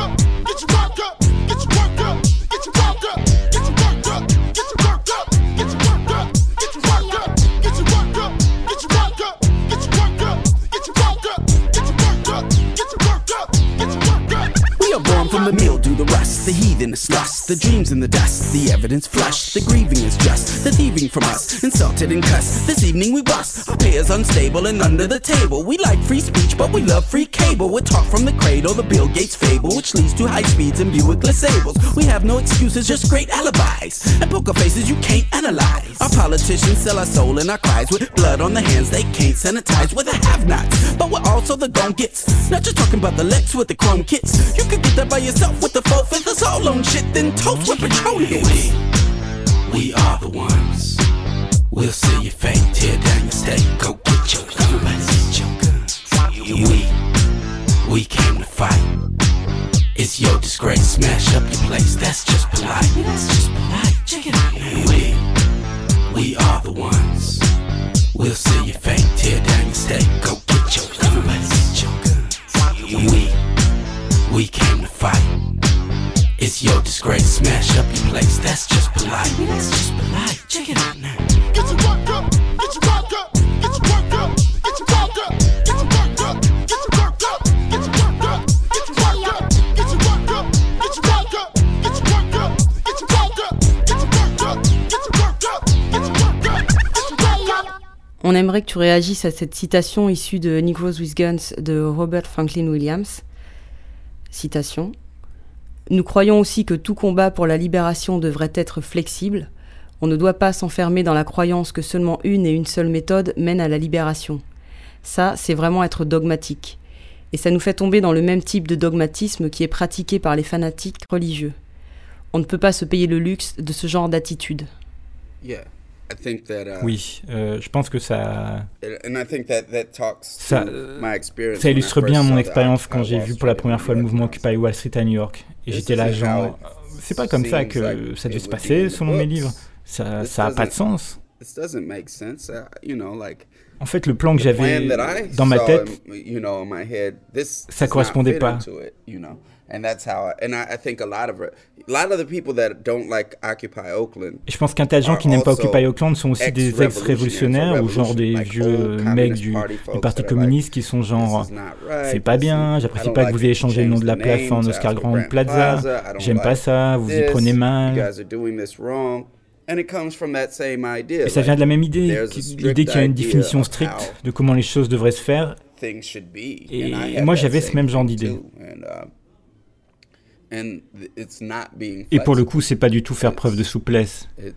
from the mildew, the rust, the heathen, is slust, the dreams in the dust, the evidence flush, the grieving is just, the thieving from us, insulted and cussed. This evening we bust, our pay is unstable and under the table. We like free speech, but we love free cable. We talk from the cradle, the Bill Gates fable, which leads to high speeds and Buick sables. We have no excuses, just great alibis, and poker faces you can't analyze. Our politicians sell our soul and our cries with blood on the hands they can't sanitize. We're the have-nots, but we're also the gon' gets. Not just talking about the Lex with the chrome kits. You could get that by yourself with the four all on shit, then toast with petroleum. We, we are the ones. We'll see your fate, tear down your state, go get your guns. Get your guns. We, we came to fight. It's your disgrace, smash up your place, that's just polite. That's just polite. Check it out. We, we are the ones. We'll see your fate, tear down your state, go get your guns. Get your guns. We, we came to fight. It's your disgrace, smash up your place. That's just polite. That's just polite. Check it out now. Get your work up, get your work up, get your work up, get your work up, get your work up, get your work up, get your work up, get your work up, get your work up, get your work up, get your work up, get your work up, get your work up, get your work up, get your work up, get your work up. On aimerait que tu réagisses à cette citation issue de Negroes with Guns de Robert Franklin Williams. Nous croyons aussi que tout combat pour la libération devrait être flexible. On ne doit pas s'enfermer dans la croyance que seulement une et une seule méthode mène à la libération. Ça, c'est vraiment être dogmatique. Et ça nous fait tomber dans le même type de dogmatisme qui est pratiqué par les fanatiques religieux. On ne peut pas se payer le luxe de ce genre d'attitude. Oui, euh, je pense que ça, ça, ça illustre bien mon expérience quand j'ai vu pour la première fois le mouvement Occupy Wall Street à New York. Et j'étais là, genre, c'est pas comme ça que ça devait se passer selon mes livres. Ça n'a pas de sens. En fait, le plan que j'avais dans ma tête, ça correspondait pas. And that's how, and I, I think a lot of a lot of the people that don't like Occupy Oakland. Je pense qu'un tas de gens qui n'aiment pas Occupy Oakland sont aussi des ex-révolutionnaires ou genre des vieux mecs du, du Parti communiste qui sont genre c'est pas bien, j'apprécie pas que vous ayez changé le nom de la place en Oscar Grand Plaza, j'aime pas ça, vous y prenez mal. Et ça vient de la même idée, l'idée qu'il y a une définition stricte de comment les choses devraient se faire. Et moi j'avais ce même genre d'idée. Et pour le coup, c'est pas du tout faire preuve de souplesse. Uh,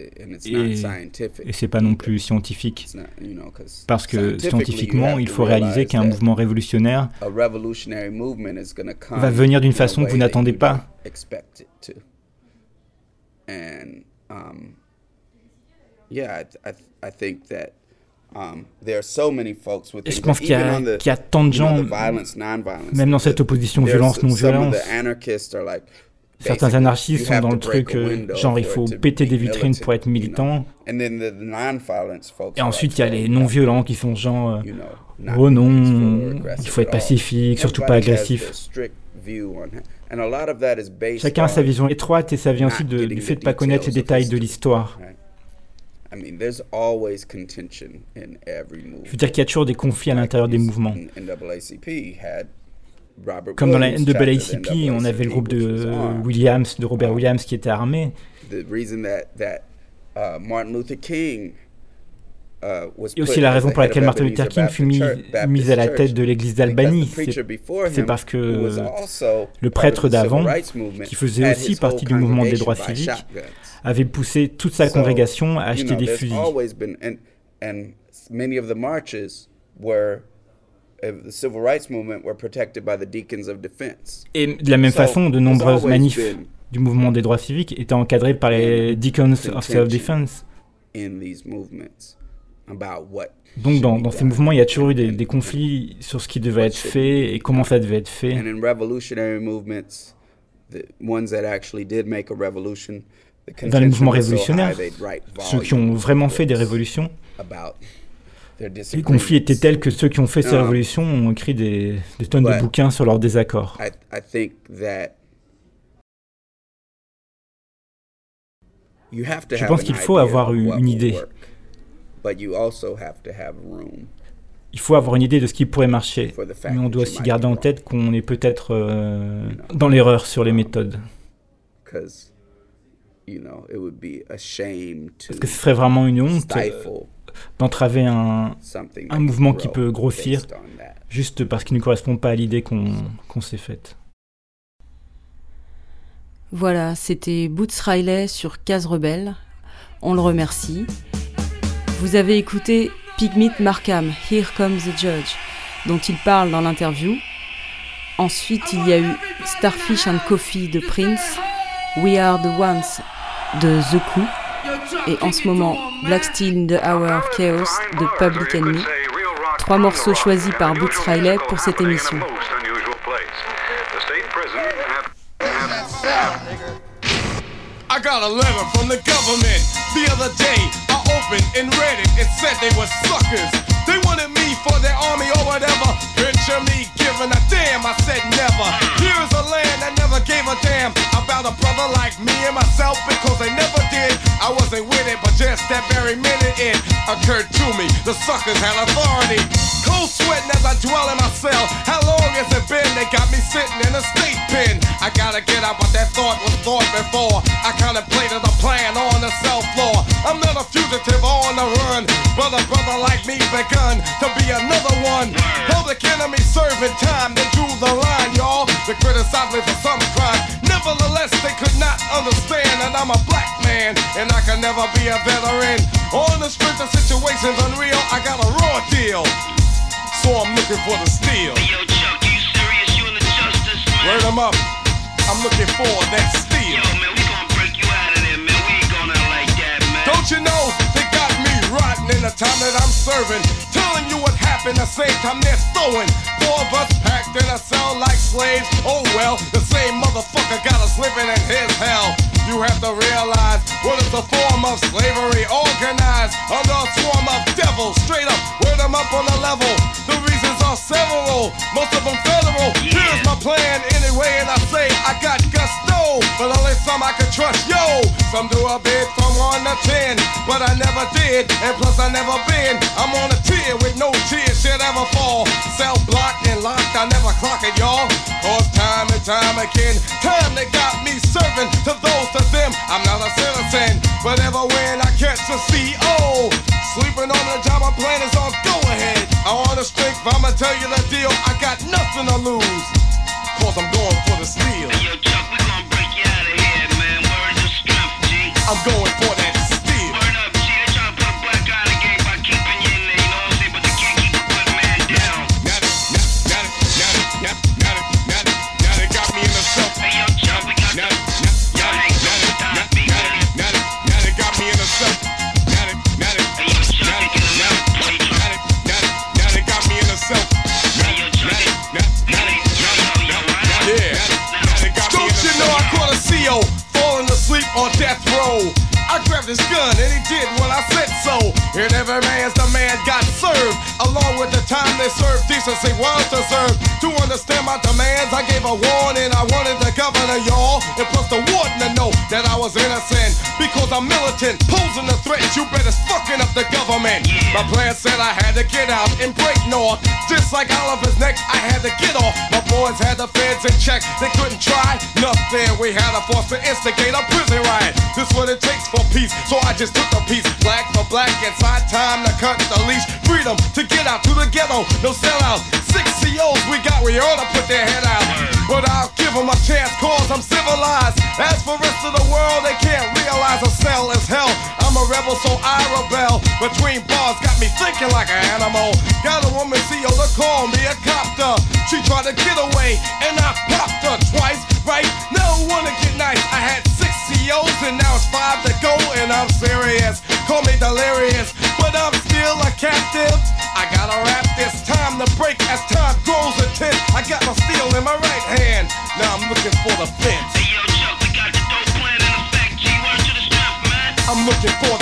et, c'est pas non plus scientifique. Parce que scientifiquement, il faut réaliser qu'un mouvement révolutionnaire va venir d'une façon que vous n'attendez pas. Um, Et je pense qu'il y, y, a tant de gens, même dans cette opposition violence-non-violence, certains anarchistes sont dans le truc, euh, genre il faut péter des vitrines pour être militant. Et ensuite il y a les non-violents qui sont genre, euh, oh non, il faut être pacifique, surtout pas agressif. Chacun a sa vision étroite et ça vient aussi du fait de ne pas connaître les détails de l'histoire. Je veux dire qu'il y a toujours des conflits à l'intérieur des mouvements. Comme dans la NAACP, on avait le groupe de Williams, de Robert Williams qui était armé. Et aussi la raison pour laquelle Martin Luther King fut mis, mis à la tête de l'église d'Albanie, c'est parce que le prêtre d'avant, qui faisait aussi partie du mouvement des droits civiques, avait poussé toute sa congrégation à acheter des fusils. Et de la même façon, de nombreuses manifs du mouvement des droits civiques étaient encadrés par les Deacons of Self-Defense. Donc dans, dans, ces mouvements, il y a toujours eu des, des, conflits sur ce qui devait être fait et comment ça devait être fait. Dans les mouvements révolutionnaires, ceux qui ont vraiment fait des révolutions, les conflits étaient tels que ceux qui ont fait ces révolutions ont écrit des, des tonnes de bouquins sur leurs désaccords. Je pense qu'il faut avoir une idée. Il faut avoir une idée de ce qui pourrait marcher, mais on doit aussi garder en tête qu'on est peut-être euh, dans l'erreur sur les méthodes. Parce que ce serait vraiment une honte d'entraver un, un, mouvement qui peut grossir juste parce qu'il ne correspond pas à l'idée qu'on s'est faite. Voilà, c'était Boots Riley sur Case Rebelle. On le remercie. Vous avez écouté Pygmy Markham, Here Comes the Judge, dont il parle dans l'interview. Ensuite, il y a eu Starfish and Coffee de Prince, We Are the Ones de The Coup, et en ce moment Black Steel in the Hour of Chaos de Public Enemy. Trois morceaux choisis par Boots Riley pour cette émission. I got a letter from the government the other day. open and read it. It said they were suckers. They wanted me for their army or whatever. Picture me giving a damn. I said never. Here's a land that never gave a damn about a brother like me and myself because they never did. I wasn't with it, but just that very minute it occurred to me. The suckers had authority. Cold sweating as I dwell in my cell. How long has it been? They got me sitting in a state pen. I gotta get out, but that thought was thought before. I contemplated a plan on the cell floor. I'm not a fugitive on the run. Brother, brother like me begun to be another one. Public enemy serving time, they drew the line, y'all. They criticized me for some crime. Nevertheless, they could not understand that I'm a black man and I can never be a veteran. On the strength of situations unreal, I got a raw deal. So I'm looking for the steel. Hey, yo, Chuck, you serious? You in the justice, man? Word them up. I'm looking for that steel. Yo, man, we gonna break you out of there, man. We ain't going out like that, man. Don't you know? In the time that I'm serving. Telling you what happened, the same time they're throwing. Four of us packed in a cell like slaves. Oh well, the same motherfucker got us living in his hell. You have to realize what is a form of slavery organized under a swarm of devils. Straight up, word them up on the level. The reasons several, most of them federal. Yeah. Here's my plan anyway, and I say I got gusto, but only some I can trust. Yo, some do a bit from one to ten, but I never did. And plus, I never been. I'm on a tier with no tears should ever fall. Clock it, y'all. Cause time and time again, time they got me serving to those to them. I'm not a citizen, but ever when I catch a CO, sleeping on the job, I'm playing is on go ahead. I want to strength, I'ma tell you the deal. I got nothing to lose. Cause I'm going for the steal. Hey, yo, Chuck, we gonna break you out of here, man. Words of strength, G. I'm going for that his gun, and he did what I said so. here every man's the man got served, along with the time they served, decency was deserved. To understand my demands, I gave a warning. I wanted the governor, y'all, and plus the warden to know that I was innocent because I'm militant, posing a threat. You better fucking up the government. Yeah. My plan said I had to get out and break north, just like Oliver's neck. I had to get off. Boys had the feds in check, they couldn't try nothing. We had a force to instigate a prison riot. This what it takes for peace, so I just took a piece. Black for black, inside time to cut the leash. Freedom to get out to the ghetto, no sellout. Six COs we got, we ought to put their head out. But I'll give them a chance, cause I'm civilized. As for rest of the world, they can't realize a cell is hell. I'm a rebel, so I rebel. Between bars, got me thinking like an animal. Got a woman Call me a copter. She tried to get away, and I popped her twice, right? No wanna get nice. I had six CEOs, and now it's five to go, and I'm serious. Call me delirious, but I'm still a captive. I gotta rap this time to break as time grows intense. I got my steel in my right hand. Now I'm looking for the fence. Hey yo, Chuck, we got the dope plan in effect. G word to the strength, man. I'm looking for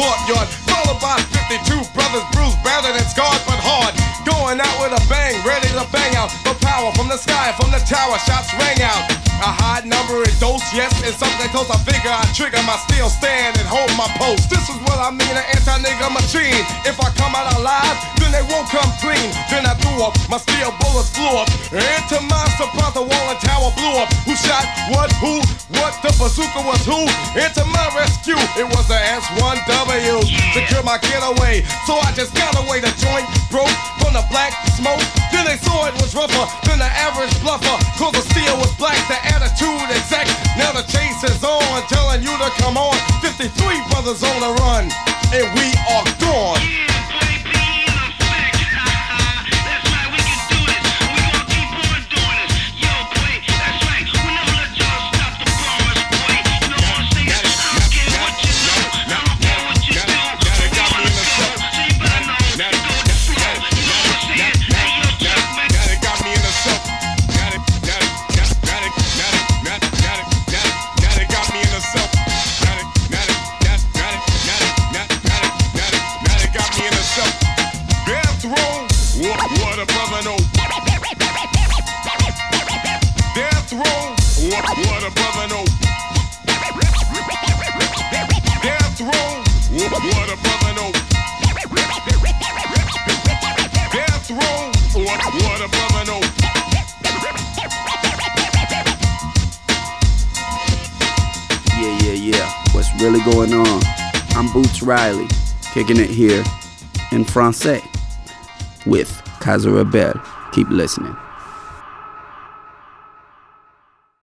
courtyard, followed by 52 brothers, bruised, battered, and scarred, but hard. Going out with a bang, ready to bang out. The power from the sky, from the tower, shots rang out. A high number in dose, yes, and something close. I figure I trigger my steel stand and hold my post. This is what I mean, an anti-nigga machine. If I come out alive, then they won't come clean. Then I threw up, my steel bullets flew up. Into my surprise, the wall and tower blew up. Who shot what, who, what, the bazooka was who? Into my rescue, it was the S1W. Secure my getaway, so I just got away. The joint broke from the black smoke. Then they it was rougher than the average bluffer. Cause the steel was black, the attitude exact. Now the chase is on, telling you to come on. 53 brothers on the run, and we are gone. Really going on? I'm Boots Riley, kicking it here in Francais with Casa Rebel. Keep listening.